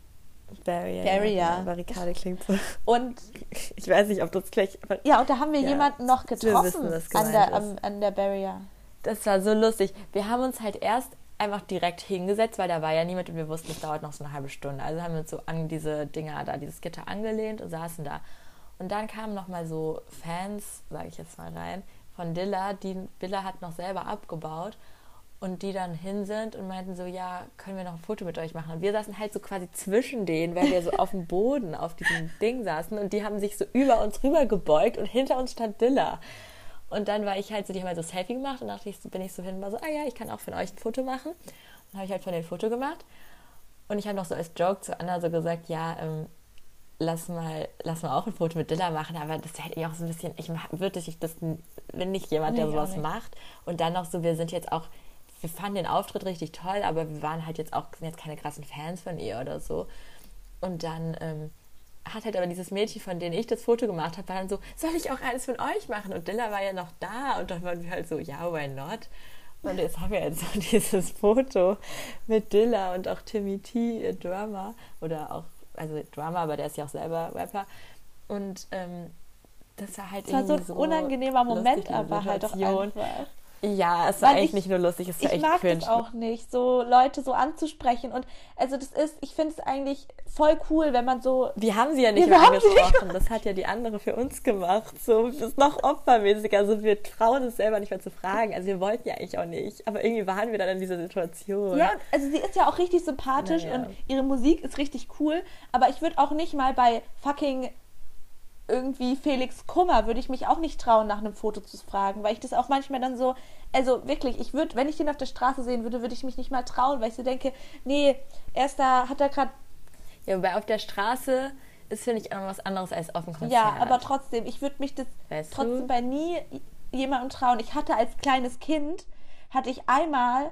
Barrier. Barrier. Ja, Barrikade klingt so. und Ich weiß nicht, ob das gleich. ja, und da haben wir Ja, jemanden noch getroffen wissen, an der, am, an der Barrier. Das war so lustig. Wir haben uns halt erst einfach direkt hingesetzt, weil da war ja niemand und wir wussten, es dauert noch so eine halbe Stunde. Also haben wir uns so an diese Dinger da, dieses Gitter angelehnt und saßen da. Und dann kamen noch mal so Fans, sage ich jetzt mal rein, von Dilla, die Dilla hat noch selber abgebaut und die dann hin sind und meinten so, ja, können wir noch ein Foto mit euch machen? Und wir saßen halt so quasi zwischen denen, weil wir so auf dem Boden auf diesem Ding saßen und die haben sich so über uns rüber gebeugt und hinter uns stand Dilla. Und dann war ich halt so, die haben halt so Selfie gemacht und dachte ich, bin ich so hin und war so, ah ja, ich kann auch von euch ein Foto machen. Und habe ich halt von denen ein Foto gemacht. Und ich habe noch so als Joke zu Anna so gesagt, ja, ähm, lass mal, lass mal auch ein Foto mit Dilla machen, aber das ist halt irgendwie auch so ein bisschen, ich würde ich das bin nicht jemand, der Nee, ich sowas macht. Und dann noch so, wir sind jetzt auch, wir fanden den Auftritt richtig toll, aber wir waren halt jetzt auch, sind jetzt keine krassen Fans von ihr oder so. Und dann ähm, hat halt aber dieses Mädchen, von dem ich das Foto gemacht habe, war dann so, soll ich auch eines von euch machen? Und Dilla war ja noch da und dann waren wir halt so, ja, why not? Und jetzt haben wir jetzt so dieses Foto mit Dilla und auch Timmy T, ihr Drummer, oder auch, also Drummer, aber der ist ja auch selber Rapper. Und ähm, das war halt Es war so ein irgendwie unangenehmer Moment, aber halt auch Situation. einfach. Ja, es war eigentlich ich- nicht nur lustig, es war Ich echt mag cringe. das auch nicht, so Leute so anzusprechen. Und also das ist, ich finde es eigentlich voll cool, wenn man so. Wir haben sie ja nicht mehr haben sie nicht angesprochen. Das hat ja die andere für uns gemacht. So, das ist noch opfermäßig. Also wir trauen es selber nicht mehr zu fragen. Also wir wollten ja eigentlich auch nicht. Aber irgendwie waren wir dann in dieser Situation. Ja, also sie ist ja auch richtig sympathisch Naja. und ihre Musik ist richtig cool. Aber ich würde auch nicht mal bei fucking irgendwie Felix Kummer würde ich mich auch nicht trauen, nach einem Foto zu fragen, weil ich das auch manchmal dann so, also wirklich, ich würde, wenn ich den auf der Straße sehen würde, würde ich mich nicht mal trauen, weil ich so denke, nee, er ist da, hat er gerade Ja, wobei auf der Straße ist, finde ich, auch noch was anderes als auf dem Konzert. Ja, aber trotzdem, ich würde mich das Weißt trotzdem du? bei nie jemandem trauen. Ich hatte als kleines Kind, hatte ich einmal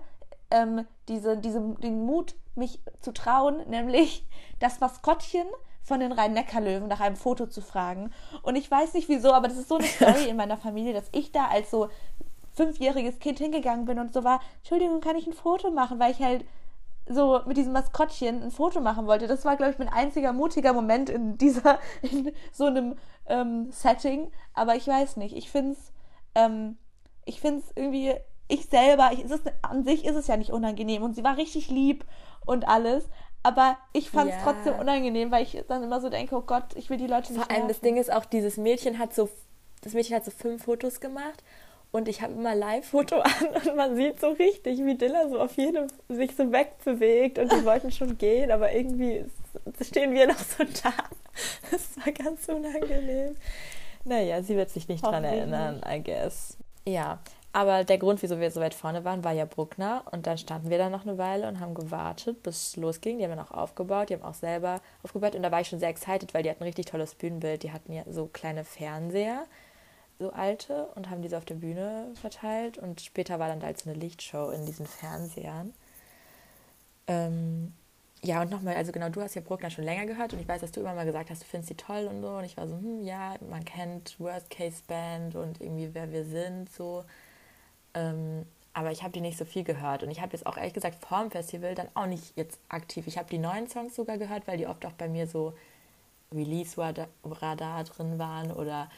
ähm, diese, diese, den Mut, mich zu trauen, nämlich das Maskottchen von den Rhein-Neckar-Löwen nach einem Foto zu fragen. Und ich weiß nicht wieso, aber das ist so eine Story in meiner Familie, dass ich da als so fünfjähriges Kind hingegangen bin und so war, Entschuldigung, kann ich ein Foto machen, weil ich halt so mit diesem Maskottchen ein Foto machen wollte. Das war, glaube ich, mein einziger mutiger Moment in dieser, in so einem ähm, Setting. Aber ich weiß nicht. Ich finde es, ähm, ich finde es irgendwie, ich selber, ich, es ist, an sich ist es ja nicht unangenehm und sie war richtig lieb und alles. Aber ich fand es Ja. trotzdem unangenehm, weil ich dann immer so denke, oh Gott, ich will die Leute nicht Vor allem das. Ding ist auch, dieses Mädchen hat so, das Mädchen hat so fünf Fotos gemacht und ich habe immer Live-Foto an und man sieht so richtig, wie Dilla so auf jedem sich so wegbewegt und die wollten schon gehen, aber irgendwie stehen wir noch so da. Das war ganz unangenehm. Naja, sie wird sich nicht dran erinnern, I guess. Ja, aber der Grund, wieso wir so weit vorne waren, war ja Bruckner. Und dann standen wir da noch eine Weile und haben gewartet, bis es losging. Die haben dann auch aufgebaut, die haben auch selber aufgebaut. Und da war ich schon sehr excited, weil die hatten ein richtig tolles Bühnenbild. Die hatten ja so kleine Fernseher, so alte, und haben diese auf der Bühne verteilt. Und später war dann halt so eine Lichtshow in diesen Fernsehern. Ähm, ja, und nochmal, also genau, du hast ja Bruckner schon länger gehört und ich weiß, dass du immer mal gesagt hast, du findest die toll und so. Und ich war so, hm, ja, man kennt Worst Case Band und irgendwie wer wir sind, so. Ähm, aber ich habe die nicht so viel gehört. Und ich habe jetzt auch ehrlich gesagt vor dem Festival dann auch nicht jetzt aktiv. Ich habe die neuen Songs sogar gehört, weil die oft auch bei mir so Release-Radar drin waren oder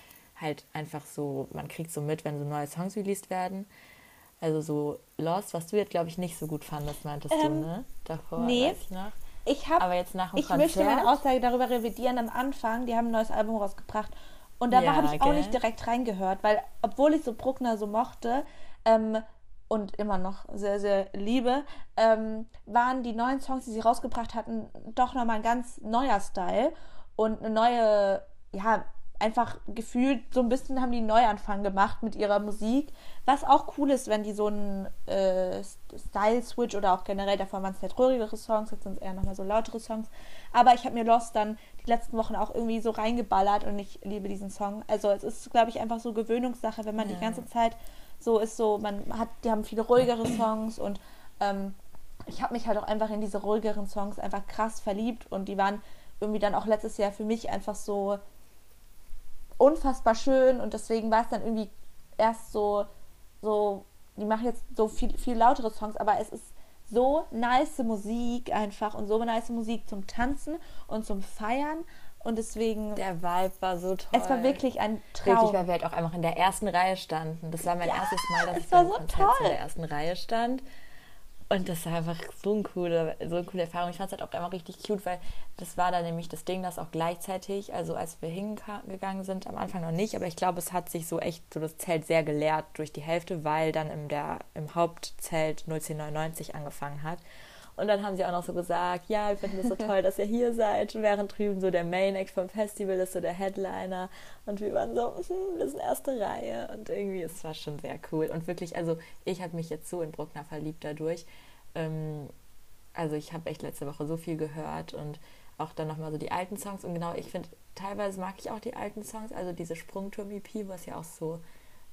halt einfach so, man kriegt so mit, wenn so neue Songs released werden. Also so Lost, was du jetzt, glaube ich, nicht so gut fandest, meintest Ähm, du, ne? Davor, nee. ich noch. Ich habe Aber jetzt nach dem ich möchte meine Konzert? Aussage darüber revidieren am Anfang. Die haben ein neues Album rausgebracht. Und da Ja, habe ich auch gell? nicht direkt reingehört, weil, obwohl ich so Bruckner so mochte ähm, und immer noch sehr, sehr liebe, ähm, waren die neuen Songs, die sie rausgebracht hatten, doch nochmal ein ganz neuer Style und eine neue, ja, einfach gefühlt so ein bisschen haben die einen Neuanfang gemacht mit ihrer Musik, was auch cool ist, wenn die so einen äh, Style-Switch oder auch generell, davor waren es halt ruhigere Songs, jetzt sind es eher nochmal so lautere Songs. Aber ich habe mir Lost dann die letzten Wochen auch irgendwie so reingeballert und ich liebe diesen Song. Also es ist, glaube ich, einfach so Gewöhnungssache, wenn man Ja. die ganze Zeit so ist, so, man hat, die haben viele ruhigere Songs und ähm, ich habe mich halt auch einfach in diese ruhigeren Songs einfach krass verliebt und die waren irgendwie dann auch letztes Jahr für mich einfach so unfassbar schön und deswegen war es dann irgendwie erst so, so, die machen jetzt so viel, viel lautere Songs, aber es ist so nice Musik einfach und so nice Musik zum Tanzen und zum Feiern und deswegen, Der Vibe war so toll. es war wirklich ein Traum. weil wir halt auch einfach in der ersten Reihe standen. Das war mein Ja, erstes Mal, dass ich war so toll. in der ersten Reihe stand. Und das war einfach so, ein coole, so eine coole Erfahrung. Ich fand es halt auch einfach richtig cute, weil das war dann nämlich das Ding, dass auch gleichzeitig, also als wir hingegangen sind, am Anfang noch nicht, aber ich glaube, es hat sich so echt so das Zelt sehr geleert durch die Hälfte, weil dann im, der, im Hauptzelt 01099 angefangen hat. Und dann haben sie auch noch so gesagt, ja, wir finden es so toll, dass ihr hier seid, während drüben so der Main Act vom Festival ist so der Headliner. Und wir waren so, hm, wir sind erste Reihe. Und irgendwie, es war schon sehr cool. Und wirklich, also ich habe mich jetzt so in Bruckner verliebt dadurch. Ähm, also ich habe echt letzte Woche so viel gehört und auch dann nochmal so die alten Songs. Und genau, ich finde, teilweise mag ich auch die alten Songs, also diese Sprungturm-EP, was ja auch so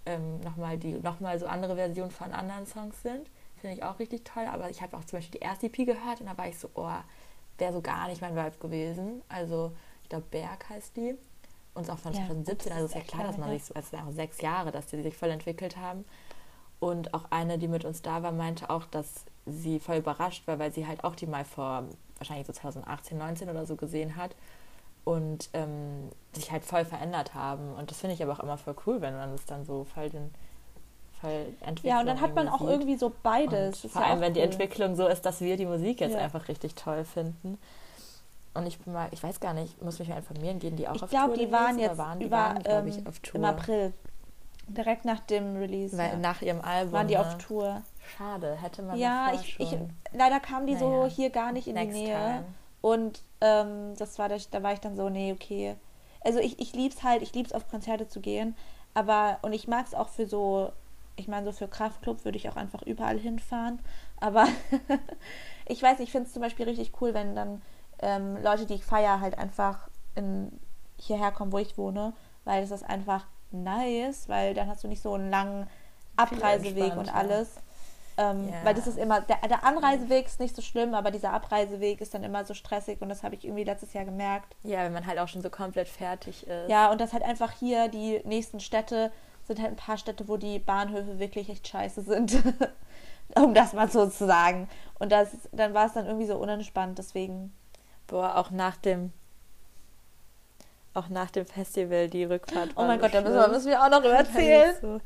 ähm, nochmal die nochmal so andere Versionen von anderen Songs sind. Finde ich auch richtig toll. Aber ich habe auch zum Beispiel die erste EP gehört und da war ich so, oh, wäre so gar nicht mein Vibe gewesen. Also, ich glaube, Berg heißt die. Und ist auch von Ja, 2017. das Also ist ist ja klar, dass man sich so, es sind auch sechs Jahre, dass die sich voll entwickelt haben. Und auch eine, die mit uns da war, meinte auch, dass sie voll überrascht war, weil sie halt auch die mal vor wahrscheinlich so 2018, 19 oder so gesehen hat und ähm, sich halt voll verändert haben. Und das finde ich aber auch immer voll cool, wenn man das dann so voll den voll Entwicklung ja, und dann hat man auch sieht. irgendwie so beides. Vor ja allem, auch wenn die cool. Entwicklung so ist, dass wir die Musik jetzt Ja. einfach richtig toll finden. Und ich bin mal, ich weiß gar nicht, muss mich mal informieren, gehen die auch Ich auf glaube, Tour die waren jetzt waren die über, waren, glaub ähm, ich, auf Tour. im April. Direkt nach dem Release. Weil ja. nach ihrem Album. waren die auf ne? Tour. Schade, hätte man Ja, ich, ich, leider kamen die so Naja. hier gar nicht in Next die Nähe. time. Und ähm, das war das, da war ich dann so, nee, okay. Also ich, ich lieb's halt, ich lieb's auf Konzerte zu gehen. Aber, und ich mag's auch für so, ich meine, so für Kraftclub würde ich auch einfach überall hinfahren. Aber ich weiß, ich finde es zum Beispiel richtig cool, wenn dann ähm, Leute, die ich feiere, halt einfach in, hierher kommen, wo ich wohne. Weil es ist einfach nice, weil dann hast du nicht so einen langen Abreiseweg und alles. Ähm, Ja. Weil das ist immer, der, der Anreiseweg ist nicht so schlimm, aber dieser Abreiseweg ist dann immer so stressig und das habe ich irgendwie letztes Jahr gemerkt. Ja, wenn man halt auch schon so komplett fertig ist. Ja, und das halt einfach hier, die nächsten Städte sind halt ein paar Städte, wo die Bahnhöfe wirklich echt scheiße sind. um das mal so zu sagen. Und das, dann war es dann irgendwie so unentspannt, deswegen. Boah, auch nach dem auch nach dem Festival die Rückfahrt Oh mein Gott, da müssen wir, müssen wir auch noch erzählen. So.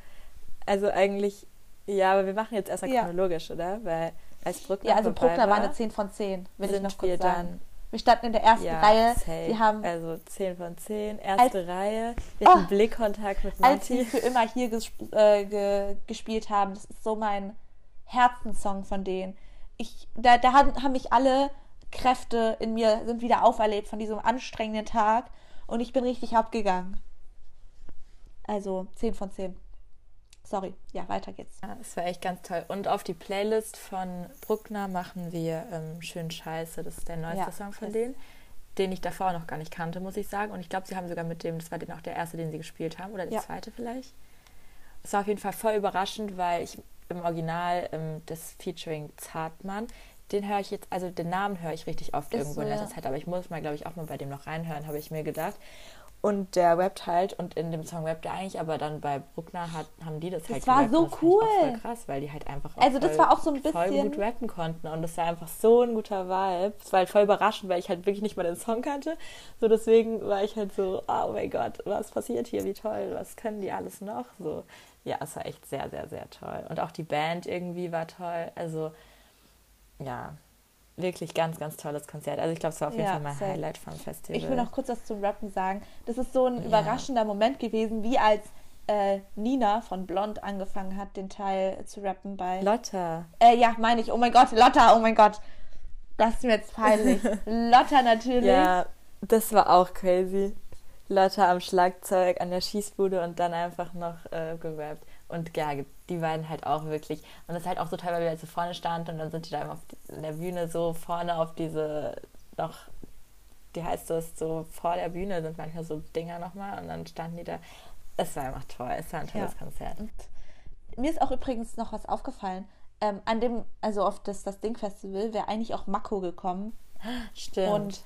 Also eigentlich, ja, aber wir machen jetzt erstmal Ja. chronologisch, oder? Weil als Bruckner Ja, also Bruckner war war eine 10 von 10, will ich sind noch wir kurz sagen. Wir standen in der ersten ja, Reihe. safe. Sie haben, also 10 von 10, erste Als- Reihe. Wir hatten Oh. Blickkontakt mit als sie Matti. für immer hier gesp- äh, ge gespielt haben, das ist so mein Herzenssong von denen. Ich, da, da haben, haben mich alle Kräfte in mir sind wieder auferlebt von diesem anstrengenden Tag und ich bin richtig abgegangen. Also 10 von 10. Sorry, ja, weiter geht's. Ja, das war echt ganz toll. Und auf die Playlist von Bruckner machen wir ähm, Schön Scheiße. Das ist der neueste Ja, Song von denen, den ich davor noch gar nicht kannte, muss ich sagen. Und ich glaube, sie haben sogar mit dem, das war den auch der erste, den sie gespielt haben, oder der Ja. zweite vielleicht. Es war auf jeden Fall voll überraschend, weil ich im Original ähm, das Featuring Zartmann, den höre ich jetzt, also den Namen höre ich richtig oft Ist irgendwo so, in letzter ja. Zeit, aber ich muss mal, glaube ich, auch mal bei dem noch reinhören, habe ich mir gedacht. Und der rappt halt und in dem Song rappt er eigentlich, aber dann bei Bruckner hat, haben die das, Das halt war so und das fand ich auch cool. voll krass, weil die halt einfach auch Also das voll, war auch so ein voll bisschen- gut rappen konnten und das war einfach so ein guter Vibe. Es war halt voll überraschend, weil ich halt wirklich nicht mal den Song kannte. So deswegen war ich halt so, oh mein Gott, was passiert hier, wie toll, was können die alles noch? So, ja, es war echt sehr, sehr, sehr toll. Und auch die Band irgendwie war toll. Also, ja, wirklich ganz, ganz tolles Konzert. Also ich glaube, es war auf jeden Ja, Fall mein safe. Highlight vom Festival. Ich will noch kurz was zum Rappen sagen. Das ist so ein Ja. überraschender Moment gewesen, wie als äh, Nina von Blond angefangen hat, den Teil zu rappen bei. Lotta. Äh, ja, meine ich. Oh mein Gott, Lotta, oh mein Gott. Das ist mir jetzt peinlich. Lotta natürlich. Ja, das war auch crazy. Lotta am Schlagzeug, an der Schießbude und dann einfach noch äh, gerappt. Und ja, die beiden halt auch wirklich. Und das ist halt auch so toll, weil wir halt so vorne standen und dann sind die da immer auf die, in der Bühne so vorne auf diese noch, wie heißt das, so vor der Bühne sind manchmal so Dinger nochmal und dann standen die da. Es war einfach toll, es war ein tolles Ja. Konzert. Mir ist auch übrigens noch was aufgefallen. Ähm, an dem, also auf das, das Ding-Festival wäre eigentlich auch Mako gekommen. Stimmt. Und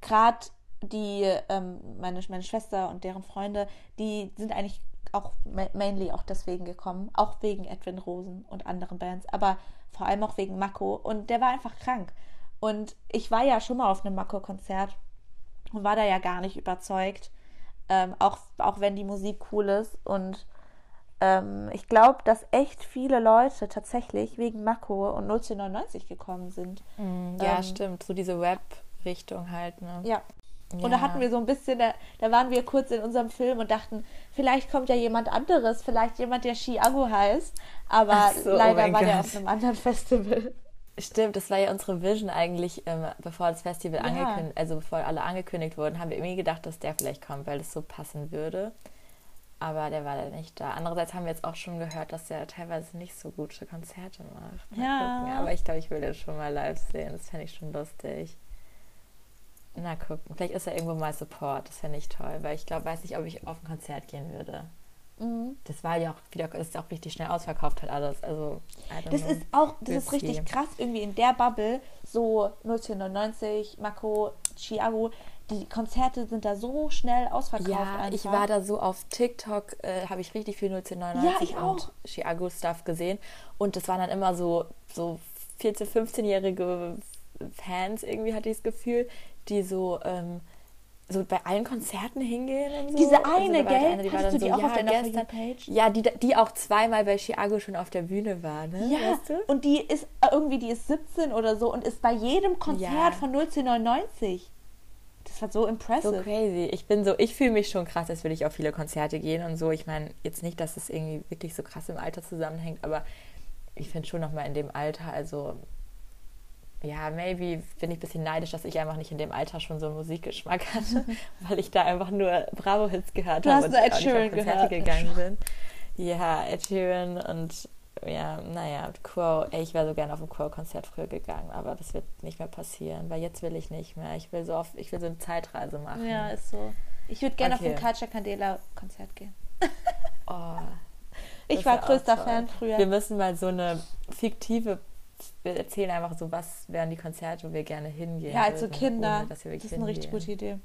gerade die, ähm, meine, meine Schwester und deren Freunde, die sind eigentlich auch ma- mainly auch deswegen gekommen. Auch wegen Edwin Rosen und anderen Bands, aber vor allem auch wegen Mako. Und der war einfach krank. Und ich war ja schon mal auf einem Mako-Konzert und war da ja gar nicht überzeugt. Ähm, auch, auch wenn die Musik cool ist. Und ähm, ich glaube, dass echt viele Leute tatsächlich wegen Mako und 099 gekommen sind. Mm, ja, ähm, stimmt. So diese Rap-Richtung halt, ne? Ja. Und da hatten wir so ein bisschen, da, da waren wir kurz in unserem Film und dachten, vielleicht kommt ja jemand anderes, vielleicht jemand, der Chiago heißt. Aber so, oh leider mein war der Gott. auf einem anderen Festival. Stimmt, das war ja unsere Vision eigentlich, ähm, bevor das Festival Ja. angekündigt, also bevor alle angekündigt wurden, haben wir irgendwie gedacht, dass der vielleicht kommt, weil das so passen würde. Aber der war dann nicht da. Andererseits haben wir jetzt auch schon gehört, dass der teilweise nicht so gute Konzerte macht. Mal Ja. gucken. Aber ich glaube, ich will den schon mal live sehen. Das fände ich schon lustig. Na gucken. Vielleicht ist er irgendwo mal Support. Das fände ich toll, weil ich glaube, weiß nicht, ob ich auf ein Konzert gehen würde. Mhm. Das war ja auch wieder, ist auch richtig schnell ausverkauft hat alles. Also, Das know. ist auch, das We'll ist richtig see. krass, irgendwie in der Bubble, so 1999, Mako, Chiago, die Konzerte sind da so schnell ausverkauft Ja, einfach. ich war da so auf TikTok, äh, habe ich richtig viel 1999 Ja, und. Chiago-Stuff gesehen. Und das waren dann immer so, so 14-, 15-jährige Fans, irgendwie hatte ich das Gefühl, die so, ähm, so bei allen Konzerten hingehen und so. Diese Also eine, war gell? die war Hattest dann du die so, auch auf ja, deiner For gestern- You-Page? Ja, die, die auch zweimal bei Chiago schon auf der Bühne war, ne? Ja, Weißt du? und die ist äh, irgendwie, die ist 17 oder so und ist bei jedem Konzert Ja. von 1999. Das war so So impressive. crazy. Ich bin so, ich fühle mich schon krass, als würde ich auf viele Konzerte gehen und so. Ich meine, jetzt nicht, dass es irgendwie wirklich so krass im Alter zusammenhängt, aber ich finde schon nochmal in dem Alter, also ja, maybe bin ich ein bisschen neidisch, dass ich einfach nicht in dem Alter schon so einen Musikgeschmack hatte, weil ich da einfach nur Bravo-Hits gehört Du habe und Ed Sheeran auf Konzerte gehört. gegangen bin. Ja, Ed Sheeran und ja, naja, Quo, ey, ich wäre so gerne auf ein Quo-Konzert früher gegangen, aber das wird nicht mehr passieren, weil jetzt will ich nicht mehr. Ich will so auf, ich will so eine Zeitreise machen. Ja, ist so. Ich würde gerne Okay. auf ein Culture Candela Konzert gehen. Oh, Ich war größter. Fan früher. Wir müssen mal so eine fiktive, wir erzählen einfach so, was wären die Konzerte, wo wir gerne hingehen. ja, als so würden, Kinder. ohne das ist eine richtig hingehen. gute Idee.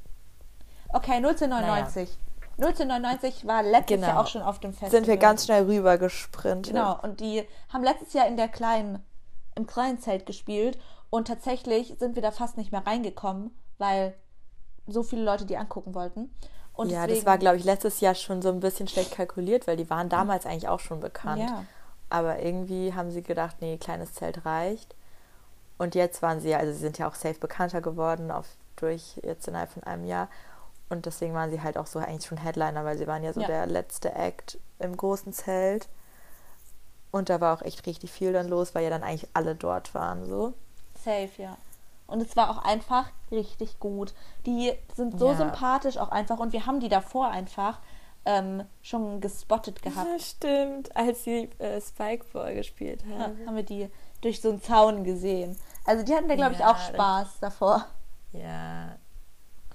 Okay, 1999. 1999 war letztes Genau. Jahr auch schon auf dem Festival. Sind wir ganz schnell rüber gesprintet. Genau, und die haben letztes Jahr in der kleinen, im kleinen Zelt gespielt und tatsächlich sind wir da fast nicht mehr reingekommen, weil so viele Leute die angucken wollten. Und ja, deswegen, das war, glaube ich, letztes Jahr schon so ein bisschen schlecht kalkuliert, weil die waren damals eigentlich auch schon bekannt. Ja. Aber irgendwie haben sie gedacht, nee, kleines Zelt reicht. Und jetzt waren sie, also sie sind ja auch safe bekannter geworden, auf, durch jetzt innerhalb von einem Jahr. Und deswegen waren sie halt auch so eigentlich schon Headliner, weil sie waren ja so Ja. der letzte Act im großen Zelt. Und da war auch echt richtig viel dann los, weil ja dann eigentlich alle dort waren, so. Safe, ja. Und es war auch einfach richtig gut. Die sind so Ja. sympathisch auch einfach und wir haben die davor einfach ähm, schon gespottet gehabt. Ja, stimmt, als sie äh, Spikeball gespielt Ja, haben. haben wir die durch so einen Zaun gesehen. Also die hatten da, glaube ich, Ja, auch Spaß davor. Ja.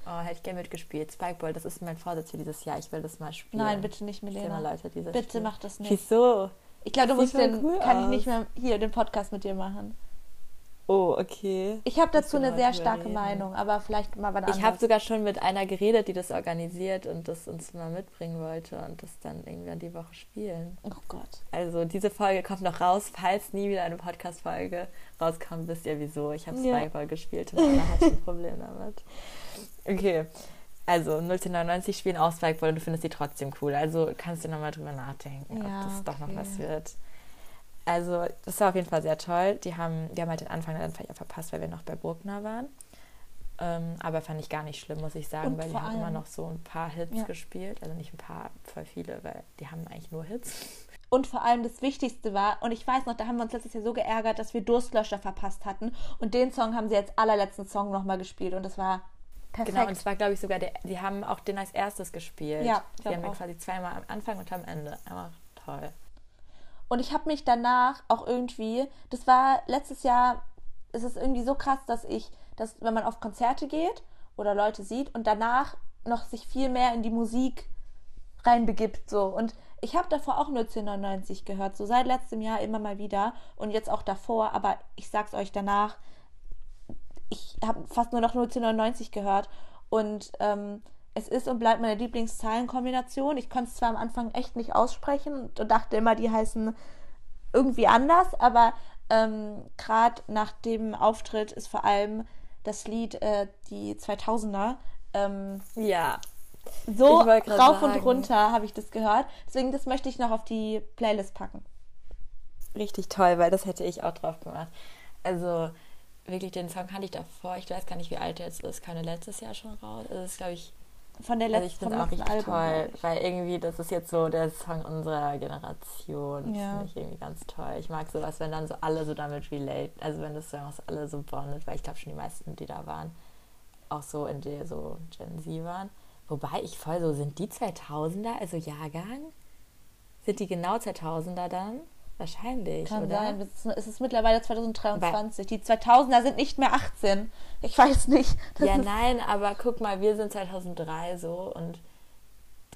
Oh, hätte ich gerne mitgespielt. Spikeball, das ist mein Vorsatz für dieses Jahr. Ich will das mal spielen. Nein, bitte nicht, Ich Milena. Leute dieses Bitte Spiel. mach das nicht. Wieso? Ich glaube, du musst den, cool kann ich aus. nicht mehr hier den Podcast mit dir machen. Oh, okay. Ich habe dazu eine sehr starke reden. Meinung, aber vielleicht mal was Ich habe sogar schon mit einer geredet, die das organisiert und das uns mal mitbringen wollte und das dann irgendwann die Woche spielen. Oh Gott. Also diese Folge kommt noch raus. Falls nie wieder eine Podcast-Folge rauskommt, wisst ihr wieso. Ich habe Ja. Spikeball gespielt und Anna hat ein Problem damit. Okay. Also 01099 spielen auch Spikeball und du findest die trotzdem cool. Also kannst du nochmal drüber nachdenken, Ja, ob das doch noch okay. was wird. Also das war auf jeden Fall sehr toll. Die haben, wir haben halt den Anfang dann verpasst, weil wir noch bei Bruckner waren. Ähm, aber fand ich gar nicht schlimm, muss ich sagen, Und weil die haben immer noch so ein paar Hits Ja. gespielt. Also nicht ein paar, voll viele, weil die haben eigentlich nur Hits. Und vor allem das Wichtigste war, und ich weiß noch, da haben wir uns letztes Jahr so geärgert, dass wir Durstlöscher verpasst hatten. Und den Song haben sie als allerletzten Song nochmal gespielt. Und das war perfekt. Genau, und zwar glaube ich sogar, der, die haben auch den als erstes gespielt. Ja, die haben den auch. quasi zweimal am Anfang und am Ende. Einfach toll. Und ich habe mich danach auch irgendwie, das war letztes Jahr, es ist irgendwie so krass, dass ich, dass wenn man auf Konzerte geht oder Leute sieht und danach noch sich viel mehr in die Musik reinbegibt so. Und ich habe davor auch 1999 gehört, so seit letztem Jahr immer mal wieder und jetzt auch davor, aber ich sag's euch danach, ich habe fast nur noch 1999 gehört und ähm, es ist und bleibt meine Lieblingszahlenkombination. Ich konnte es zwar am Anfang echt nicht aussprechen und dachte immer, die heißen irgendwie anders, aber ähm, gerade nach dem Auftritt ist vor allem das Lied äh, die 2000er ähm, Ja. so rauf und sagen. runter habe ich das gehört. Deswegen das möchte ich noch auf die Playlist packen. Richtig toll, weil das hätte ich auch drauf gemacht. Also wirklich, den Song kannte ich davor. Ich weiß gar nicht, wie alt der jetzt ist. Kam der letztes Jahr schon raus? Das ist, glaube ich, Von der also ich letzten, finde vom auch letzten richtig toll, ich. weil irgendwie, das ist jetzt so der Song unserer Generation. Das Ja. finde ich irgendwie ganz toll. Ich mag sowas, wenn dann so alle so damit relate, also wenn das Songs alle so bondet, weil ich glaube schon die meisten, die da waren, auch so in der so Gen Z waren. Wobei ich voll so, sind die 2000er, also Jahrgang? Sind die genau 2000er dann? Wahrscheinlich, Kann oder? sein. Es ist, mittlerweile 2023. die 2000er sind nicht mehr 18. Ich weiß nicht. Das Ja, nein, aber guck mal, wir sind 2003 so und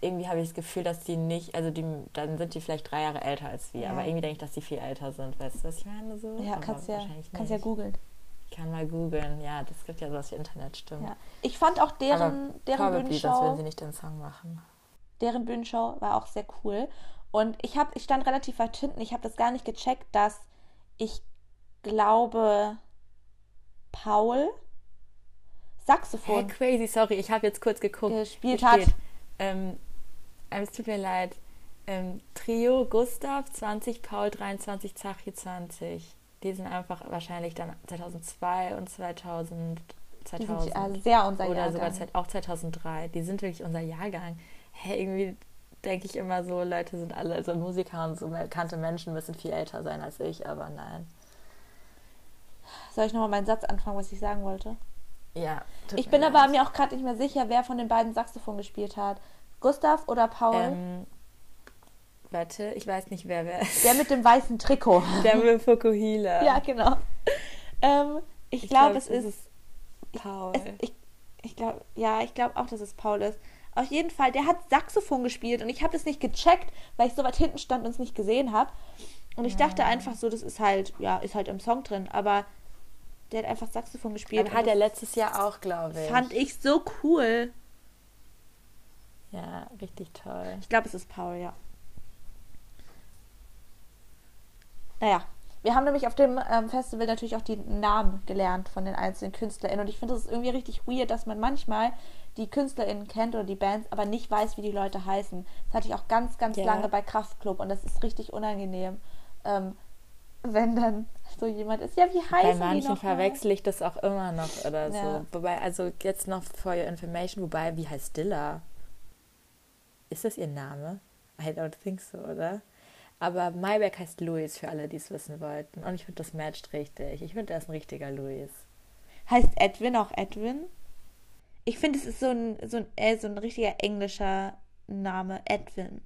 irgendwie habe ich das Gefühl, dass die nicht, also die, dann sind die vielleicht drei Jahre älter als wir, Ja. aber irgendwie denke ich, dass die viel älter sind. Weißt du, was ich meine? So? ja, aber kannst ja, kannst ja googeln. Ich kann mal googeln, ja, das gibt ja sowas wie Internet, stimmt. Ja. Ich fand auch aber deren, deren probably, sonst Bühnenshow, würden sie nicht den Song machen. deren Bühnenshow war auch sehr cool. Und ich habe, ich stand relativ weit hinten. Ich habe das gar nicht gecheckt, dass ich glaube Paul Hey, Saxophon crazy, sorry, ich habe jetzt kurz geguckt. gespielt hat. Ähm, es tut mir leid. Ähm, Trio Gustav 20, Paul 23, Zachi 20. Die sind einfach wahrscheinlich dann 2002 und 2000. Die sind 2000. ja sehr unser Oder Jahrgang. sogar auch 2003. Die sind wirklich unser Jahrgang. Hä, irgendwie denke ich immer so, Leute sind alle, also Musiker und so bekannte Menschen müssen viel älter sein als ich, aber nein. Soll ich nochmal meinen Satz anfangen, was ich sagen wollte? Ja. Ich bin aber mir auch gerade nicht mehr sicher, wer von den beiden Saxophon gespielt hat. Gustav oder Paul? Ähm, warte, ich weiß nicht, wer wer ist. Der mit dem weißen Trikot. Der mit Fukuhila. ja, genau. Ähm, ich, Ich glaube, glaub, es ist. Paul. Es, ich ich glaube, ja, ich glaube auch, dass es Paul ist. Auf jeden Fall, der hat Saxophon gespielt und ich habe das nicht gecheckt, weil ich so weit hinten stand und es nicht gesehen habe. Und ich dachte einfach so, das ist halt, ja, ist halt im Song drin, aber der hat einfach Saxophon gespielt. Aber hat er letztes Jahr auch, glaube ich. fand ich so cool. Ja, richtig toll. Ich glaube, es ist Paul, ja. Naja, wir haben nämlich auf dem ähm, Festival natürlich auch die Namen gelernt von den einzelnen KünstlerInnen. Und ich finde, es irgendwie richtig weird, dass man manchmal die KünstlerInnen kennt oder die Bands, aber nicht weiß, wie die Leute heißen. Das hatte ich auch ganz, ganz Ja. lange bei Kraftklub und das ist richtig unangenehm. Ähm, wenn dann so jemand ist, ja, wie Bei heißen die manchen verwechsel ich das auch immer noch oder Ja. so. Wobei, also jetzt noch for your information, wobei, wie heißt Dilla? Ist das ihr Name? I don't think so, oder? Aber Mayberg heißt Luis, für alle, die es wissen wollten. Und ich finde, das matcht richtig. Ich finde, der ist ein richtiger Luis. Heißt Edwin auch Edwin? Ich finde, es ist so ein, so, ein, äh, so ein richtiger englischer Name, Edwin.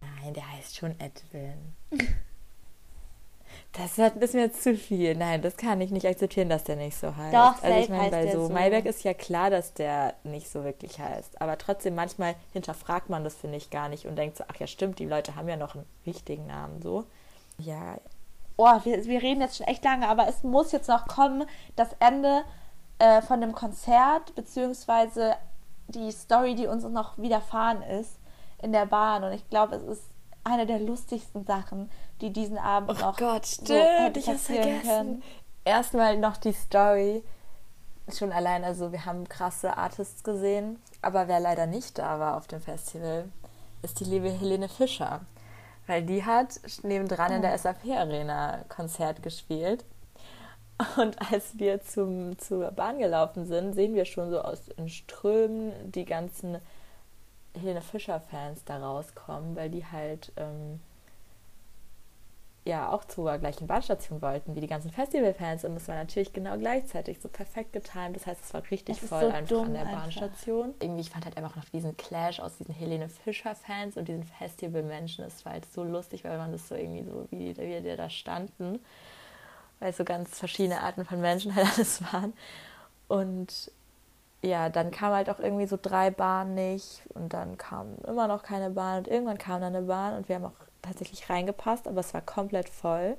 Nein, der heißt schon Edwin. Das hat- ist mir jetzt zu viel. Nein, das kann ich nicht akzeptieren, dass der nicht so heißt. Doch, also ich meine, bei so so. Mayberg ist ja klar, dass der nicht so wirklich heißt. Aber trotzdem, manchmal hinterfragt man das, finde ich, gar nicht und denkt so, ach ja, stimmt, die Leute haben ja noch einen richtigen Namen so. Ja, oh, wir, wir reden jetzt schon echt lange, aber es muss jetzt noch kommen, das Ende äh, von dem Konzert, beziehungsweise die Story, die uns noch widerfahren ist in der Bahn. Und ich glaube, es ist eine der lustigsten Sachen, die diesen Abend Oh noch Gott, so stimmt, hätte ich hab's passieren vergessen. können. Erstmal noch die Story. Schon allein, also wir haben krasse Artists gesehen, aber wer leider nicht da war auf dem Festival, ist die liebe Helene Fischer. Weil die hat nebendran in der SAP Arena Konzert gespielt. Und als wir zum, zur Bahn gelaufen sind, sehen wir schon so aus in Strömen die ganzen Helene Fischer-Fans da rauskommen, weil die halt ähm, ja auch zur gleichen Bahnstation wollten wie die ganzen Festivalfans. Und es war natürlich genau gleichzeitig so perfekt getimt. Das heißt, es war richtig Es voll so einfach an der einfach. Bahnstation. Irgendwie, ich fand halt einfach noch diesen Clash aus diesen Helene Fischer-Fans und diesen Festivalmenschen. Es war halt so lustig, weil man das so irgendwie so, wie, wie die da standen weil es so ganz verschiedene Arten von Menschen halt alles waren. Und ja, dann kam halt auch irgendwie so drei Bahnen nicht und dann kam immer noch keine Bahn und irgendwann kam dann eine Bahn und wir haben auch tatsächlich reingepasst, aber es war komplett voll.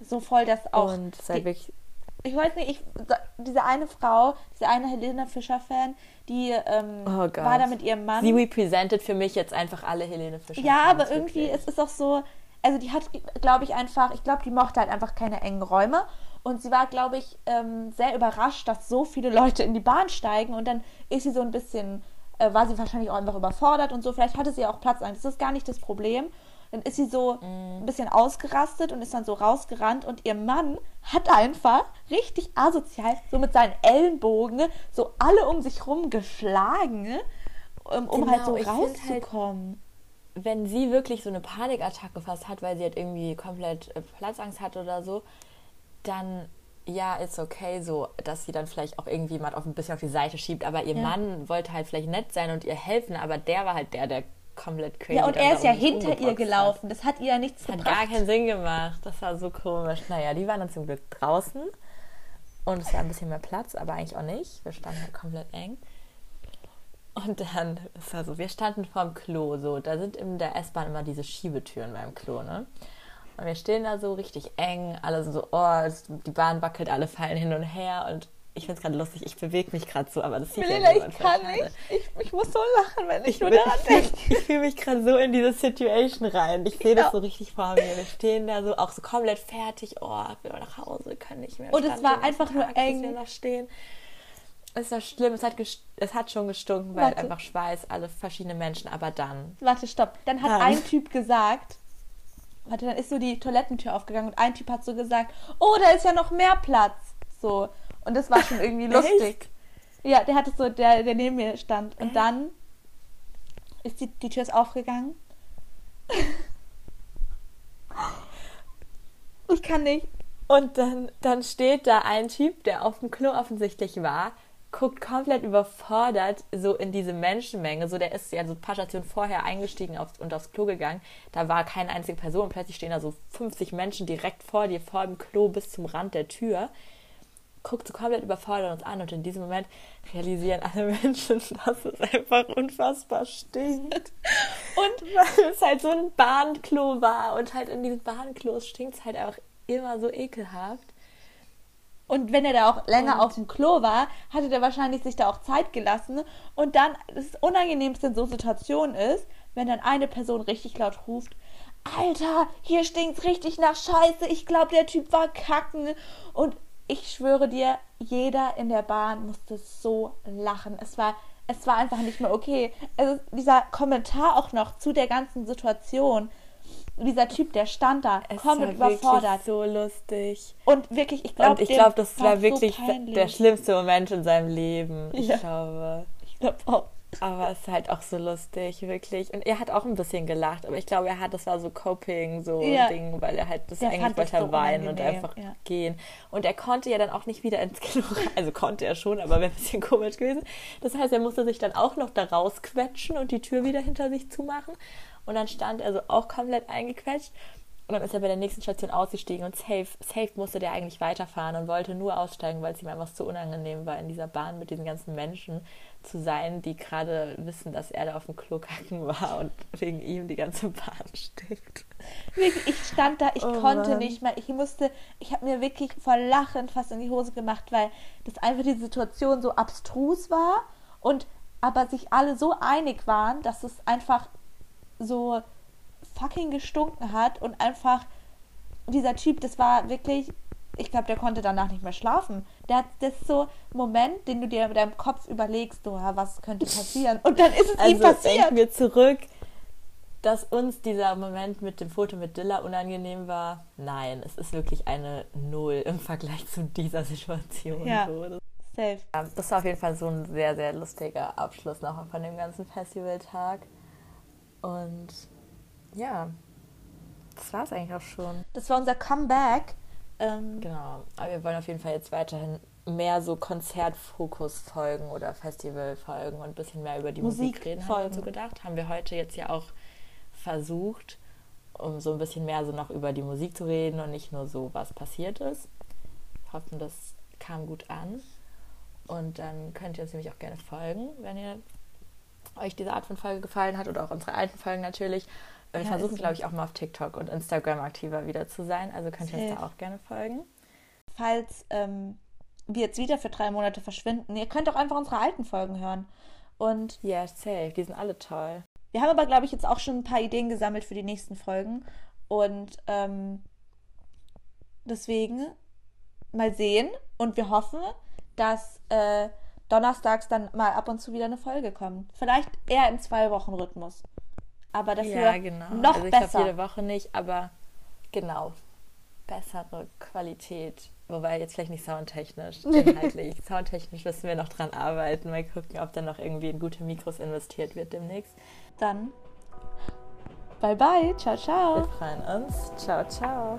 So voll, dass auch. und die- wirklich, ich weiß nicht, ich, diese eine Frau, diese eine Helena Fischer-Fan, die ähm, Oh war da mit ihrem Mann. sie represented für mich jetzt einfach alle Helene Fischer. Ja, aber irgendwie, wirklich. es ist auch so, also die hat, glaube ich, einfach, ich glaube, die mochte halt einfach keine engen Räume. Und sie war, glaube ich, ähm, sehr überrascht, dass so viele Leute in die Bahn steigen. Und dann ist sie so ein bisschen, äh, war sie wahrscheinlich auch einfach überfordert und so. Vielleicht hatte sie auch Platz. Das ist gar nicht das Problem. Dann ist sie so ein bisschen ausgerastet und ist dann so rausgerannt. Und ihr Mann hat einfach richtig asozial, so mit seinen Ellenbogen, so alle um sich rum geschlagen, ähm, um Genau, halt so ich find halt- rauszukommen. wenn sie wirklich so eine Panikattacke fast hat, weil sie halt irgendwie komplett äh, Platzangst hat oder so, dann ja, ist okay so, dass sie dann vielleicht auch irgendwie mal auf ein bisschen auf die Seite schiebt. Aber ihr Ja. Mann wollte halt vielleicht nett sein und ihr helfen, aber der war halt der, der komplett crazy Ja, und er ist ja hinter ihr gelaufen. Das hat ihr ja nichts Hat. Hat gebracht. gar keinen Sinn gemacht. Das war so komisch. Naja, die waren dann zum Glück draußen und es war ein bisschen mehr Platz, aber eigentlich auch nicht. Wir standen halt komplett eng. Und dann, es war so, wir standen vorm Klo, so, da sind in der S-Bahn immer diese Schiebetüren beim Klo, ne? Und wir stehen da so richtig eng, alle so, oh, die Bahn wackelt, alle fallen hin und her und ich finde es gerade lustig, ich bewege mich gerade so, aber das sieht Melina, ja ich kann nicht. Ich, ich muss so lachen, wenn ich, Ich, nur daran ich, denke. fühl- ich fühle mich gerade so in diese Situation rein. Ich sehe Ja. das so richtig vor mir. Wir stehen da so auch so komplett fertig. Oh, wir nach Hause, können nicht mehr. Und es war einfach nur Tag, eng. Wir noch stehen. Es war schlimm. Es hat, es hat schon gestunken, weil Warte. einfach Schweiß, alle verschiedene Menschen. Aber dann. Warte, stopp. Dann hat Dann. ein Typ gesagt, warte, dann ist so die Toilettentür aufgegangen und ein Typ hat so gesagt, oh, da ist ja noch mehr Platz. So. Und das war schon irgendwie lustig. Echt? Ja, der hatte so, der, der neben mir stand. Und dann ist die, die Tür ist aufgegangen. Ich kann nicht. Und dann, dann steht da ein Typ, der auf dem Klo offensichtlich war, guckt komplett überfordert so in diese Menschenmenge. So, der ist ja so ein paar Stationen vorher eingestiegen auf, und aufs Klo gegangen. Da war keine einzige Person. Plötzlich stehen da so 50 Menschen direkt vor dir, vor dem Klo bis zum Rand der Tür. Guckt so komplett überfordert uns an und in diesem Moment realisieren alle Menschen, dass es einfach unfassbar stinkt. Und weil es halt so ein Bahnklo war und halt in diesen Bahnklos stinkt es halt auch immer so ekelhaft. Und wenn er da auch länger Und- auf dem Klo war, hatte der wahrscheinlich sich da auch Zeit gelassen. Und dann, das Unangenehmste in so Situationen ist, wenn dann eine Person richtig laut ruft, Alter, hier stinkt's richtig nach Scheiße, ich glaube, der Typ war kacken. Und ich schwöre dir, jeder in der Bahn musste so lachen. Es war, es war einfach nicht mehr okay. Also dieser Kommentar auch noch zu der ganzen Situation. Dieser Typ, der stand da, Es komplett war überfordert. so lustig. Und wirklich, ich glaube, ich glaube, das war wirklich so der schlimmste Moment in seinem Leben. Ich Ja. glaube. Ich glaube auch. Aber es ist halt auch so lustig, wirklich. Und er hat auch ein bisschen gelacht, aber ich glaube, er hat, das war so Coping, so Ja. Ding, weil er halt das Der eigentlich wollte so weinen und einfach ja. gehen. Und er konnte ja dann auch nicht wieder ins Kino rein. Also konnte er schon, aber wäre ein bisschen komisch gewesen. Das heißt, er musste sich dann auch noch da rausquetschen und die Tür wieder hinter sich zumachen. Und dann stand er so auch komplett eingequetscht. Und dann ist er bei der nächsten Station ausgestiegen und safe, safe musste der eigentlich weiterfahren und wollte nur aussteigen, weil es ihm einfach so unangenehm war, in dieser Bahn mit diesen ganzen Menschen zu sein, die gerade wissen, dass er da auf dem Klo kacken war und wegen ihm die ganze Bahn. Wirklich, ich stand da, ich Oh konnte Mann. nicht mehr. Ich musste, ich habe mir wirklich vor Lachen fast in die Hose gemacht, weil das einfach die Situation so abstrus war und aber sich alle so einig waren, dass es einfach so fucking gestunken hat und einfach dieser Typ, das war wirklich, ich glaube, der konnte danach nicht mehr schlafen. Der hat das so Moment, den du dir mit deinem Kopf überlegst, ja, was könnte passieren? Und dann ist es ihm Also passiert. denken wir zurück, dass uns dieser Moment mit dem Foto mit Dilla unangenehm war. Nein, es ist wirklich eine Null im Vergleich zu dieser Situation. Ja. Safe. das war auf jeden Fall so ein sehr, sehr lustiger Abschluss noch von dem ganzen Festivaltag. Und ja, das war es eigentlich auch schon. Das war unser Comeback. Ähm, Genau, aber wir wollen auf jeden Fall jetzt weiterhin mehr so Konzertfokus-Folgen oder Festival-Folgen und ein bisschen mehr über die Musik, Musik reden, haben wir so folgen. gedacht. Haben wir heute jetzt ja auch versucht, um so ein bisschen mehr so noch über die Musik zu reden und nicht nur so, was passiert ist. Wir hoffen, das kam gut an. Und dann könnt ihr uns nämlich auch gerne folgen, wenn ihr euch diese Art von Folge gefallen hat oder auch unsere alten Folgen natürlich. Wir Ja, versuchen, glaube ich, auch mal auf TikTok und Instagram aktiver wieder zu sein. Also könnt ihr uns da auch gerne folgen. falls ähm, wir jetzt wieder für drei Monate verschwinden, ihr könnt auch einfach unsere alten Folgen hören. Und Ja, safe. Die sind alle toll. wir haben aber, glaube ich, jetzt auch schon ein paar Ideen gesammelt für die nächsten Folgen. Und ähm, deswegen mal sehen. Und wir hoffen, dass äh, donnerstags dann mal ab und zu wieder eine Folge kommt. Vielleicht eher im Zwei-Wochen-Rhythmus. Aber dafür ja, genau. noch also ich besser. glaube jede Woche nicht, aber genau. Bessere Qualität. Wobei jetzt vielleicht nicht soundtechnisch, inhaltlich. soundtechnisch müssen wir noch dran arbeiten. Mal gucken, ob dann noch irgendwie in gute Mikros investiert wird demnächst. Dann bye bye. Ciao, ciao. Wir freuen uns. Ciao, ciao.